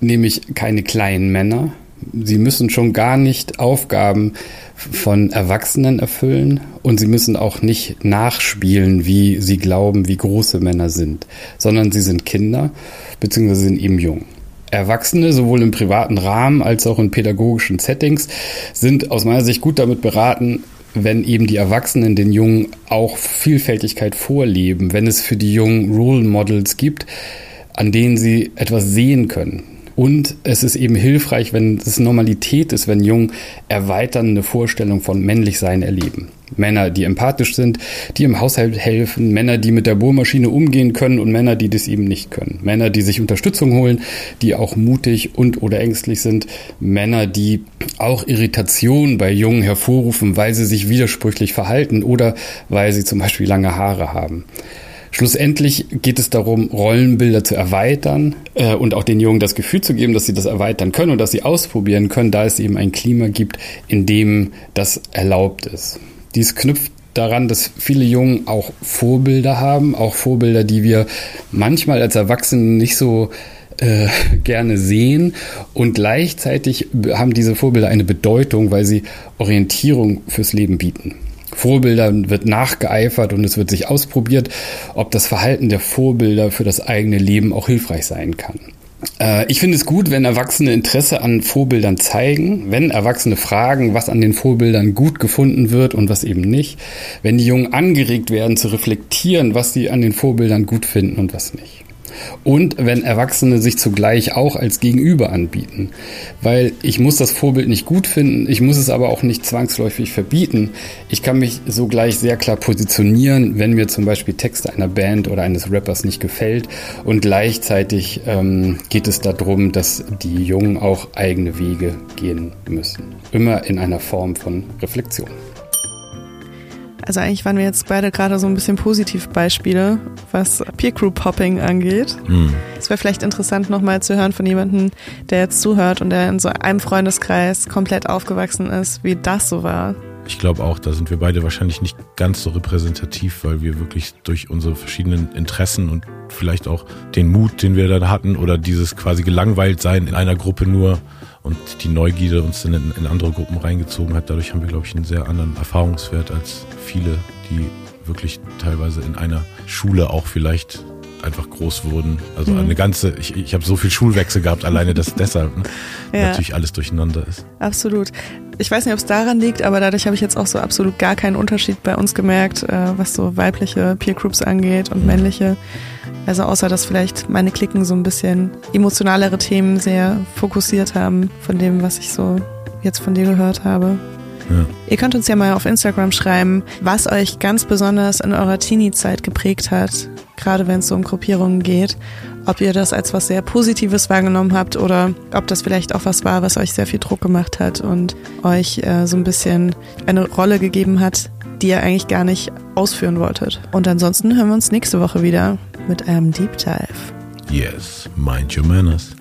F: nämlich keine kleinen Männer. Sie müssen schon gar nicht Aufgaben von Erwachsenen erfüllen und sie müssen auch nicht nachspielen, wie sie glauben, wie große Männer sind, sondern sie sind Kinder bzw. sind eben jung. Erwachsene, sowohl im privaten Rahmen als auch in pädagogischen Settings, sind aus meiner Sicht gut damit beraten, wenn eben die Erwachsenen den Jungen auch Vielfältigkeit vorleben, wenn es für die Jungen Role Models gibt, an denen sie etwas sehen können. Und es ist eben hilfreich, wenn es Normalität ist, wenn Jungen erweiternde Vorstellungen von Männlichsein erleben. Männer, die empathisch sind, die im Haushalt helfen, Männer, die mit der Bohrmaschine umgehen können und Männer, die das eben nicht können. Männer, die sich Unterstützung holen, die auch mutig und oder ängstlich sind. Männer, die auch Irritation bei Jungen hervorrufen, weil sie sich widersprüchlich verhalten oder weil sie zum Beispiel lange Haare haben. Schlussendlich geht es darum, Rollenbilder zu erweitern äh, und auch den Jungen das Gefühl zu geben, dass sie das erweitern können und dass sie ausprobieren können, da es eben ein Klima gibt, in dem das erlaubt ist. Dies knüpft daran, dass viele Jungen auch Vorbilder haben, auch Vorbilder, die wir manchmal als Erwachsene nicht so äh, gerne sehen und gleichzeitig haben diese Vorbilder eine Bedeutung, weil sie Orientierung fürs Leben bieten. Vorbildern wird nachgeeifert und es wird sich ausprobiert, ob das Verhalten der Vorbilder für das eigene Leben auch hilfreich sein kann. Äh, ich finde es gut, wenn Erwachsene Interesse an Vorbildern zeigen, wenn Erwachsene fragen, was an den Vorbildern gut gefunden wird und was eben nicht, wenn die Jungen angeregt werden zu reflektieren, was sie an den Vorbildern gut finden und was nicht und wenn Erwachsene sich zugleich auch als Gegenüber anbieten. Weil ich muss das Vorbild nicht gut finden, ich muss es aber auch nicht zwangsläufig verbieten. Ich kann mich sogleich sehr klar positionieren, wenn mir zum Beispiel Texte einer Band oder eines Rappers nicht gefällt und gleichzeitig ähm, geht es darum, dass die Jungen auch eigene Wege gehen müssen. Immer in einer Form von Reflexion.
A: Also eigentlich waren wir jetzt beide gerade so ein bisschen Positivbeispiele, was Peer Group Hopping angeht. Hm. Es wäre vielleicht interessant, nochmal zu hören von jemandem, der jetzt zuhört und der in so einem Freundeskreis komplett aufgewachsen ist, wie das so war.
C: Ich glaube auch, da sind wir beide wahrscheinlich nicht ganz so repräsentativ, weil wir wirklich durch unsere verschiedenen Interessen und vielleicht auch den Mut, den wir dann hatten oder dieses quasi gelangweilt sein in einer Gruppe nur und die Neugierde uns dann in, in andere Gruppen reingezogen hat. Dadurch haben wir, glaube ich, einen sehr anderen Erfahrungswert als viele, die wirklich teilweise in einer Schule auch vielleicht einfach groß wurden. Also mhm. eine ganze, ich, ich habe so viel Schulwechsel gehabt, alleine dass deshalb ne, ja. natürlich alles durcheinander ist.
A: Absolut. Ich weiß nicht, ob es daran liegt, aber dadurch habe ich jetzt auch so absolut gar keinen Unterschied bei uns gemerkt, äh, was so weibliche Peer Groups angeht und mhm. männliche. Also außer dass vielleicht meine Klicken so ein bisschen emotionalere Themen sehr fokussiert haben von dem, was ich so jetzt von dir gehört habe. Ja. Ihr könnt uns ja mal auf Instagram schreiben, was euch ganz besonders in eurer Teenie-Zeit geprägt hat, gerade wenn es so um Gruppierungen geht. Ob ihr das als was sehr Positives wahrgenommen habt oder ob das vielleicht auch was war, was euch sehr viel Druck gemacht hat und euch äh, so ein bisschen eine Rolle gegeben hat, die ihr eigentlich gar nicht ausführen wolltet. Und ansonsten hören wir uns nächste Woche wieder mit einem Deep Dive.
C: Yes, mind your manners.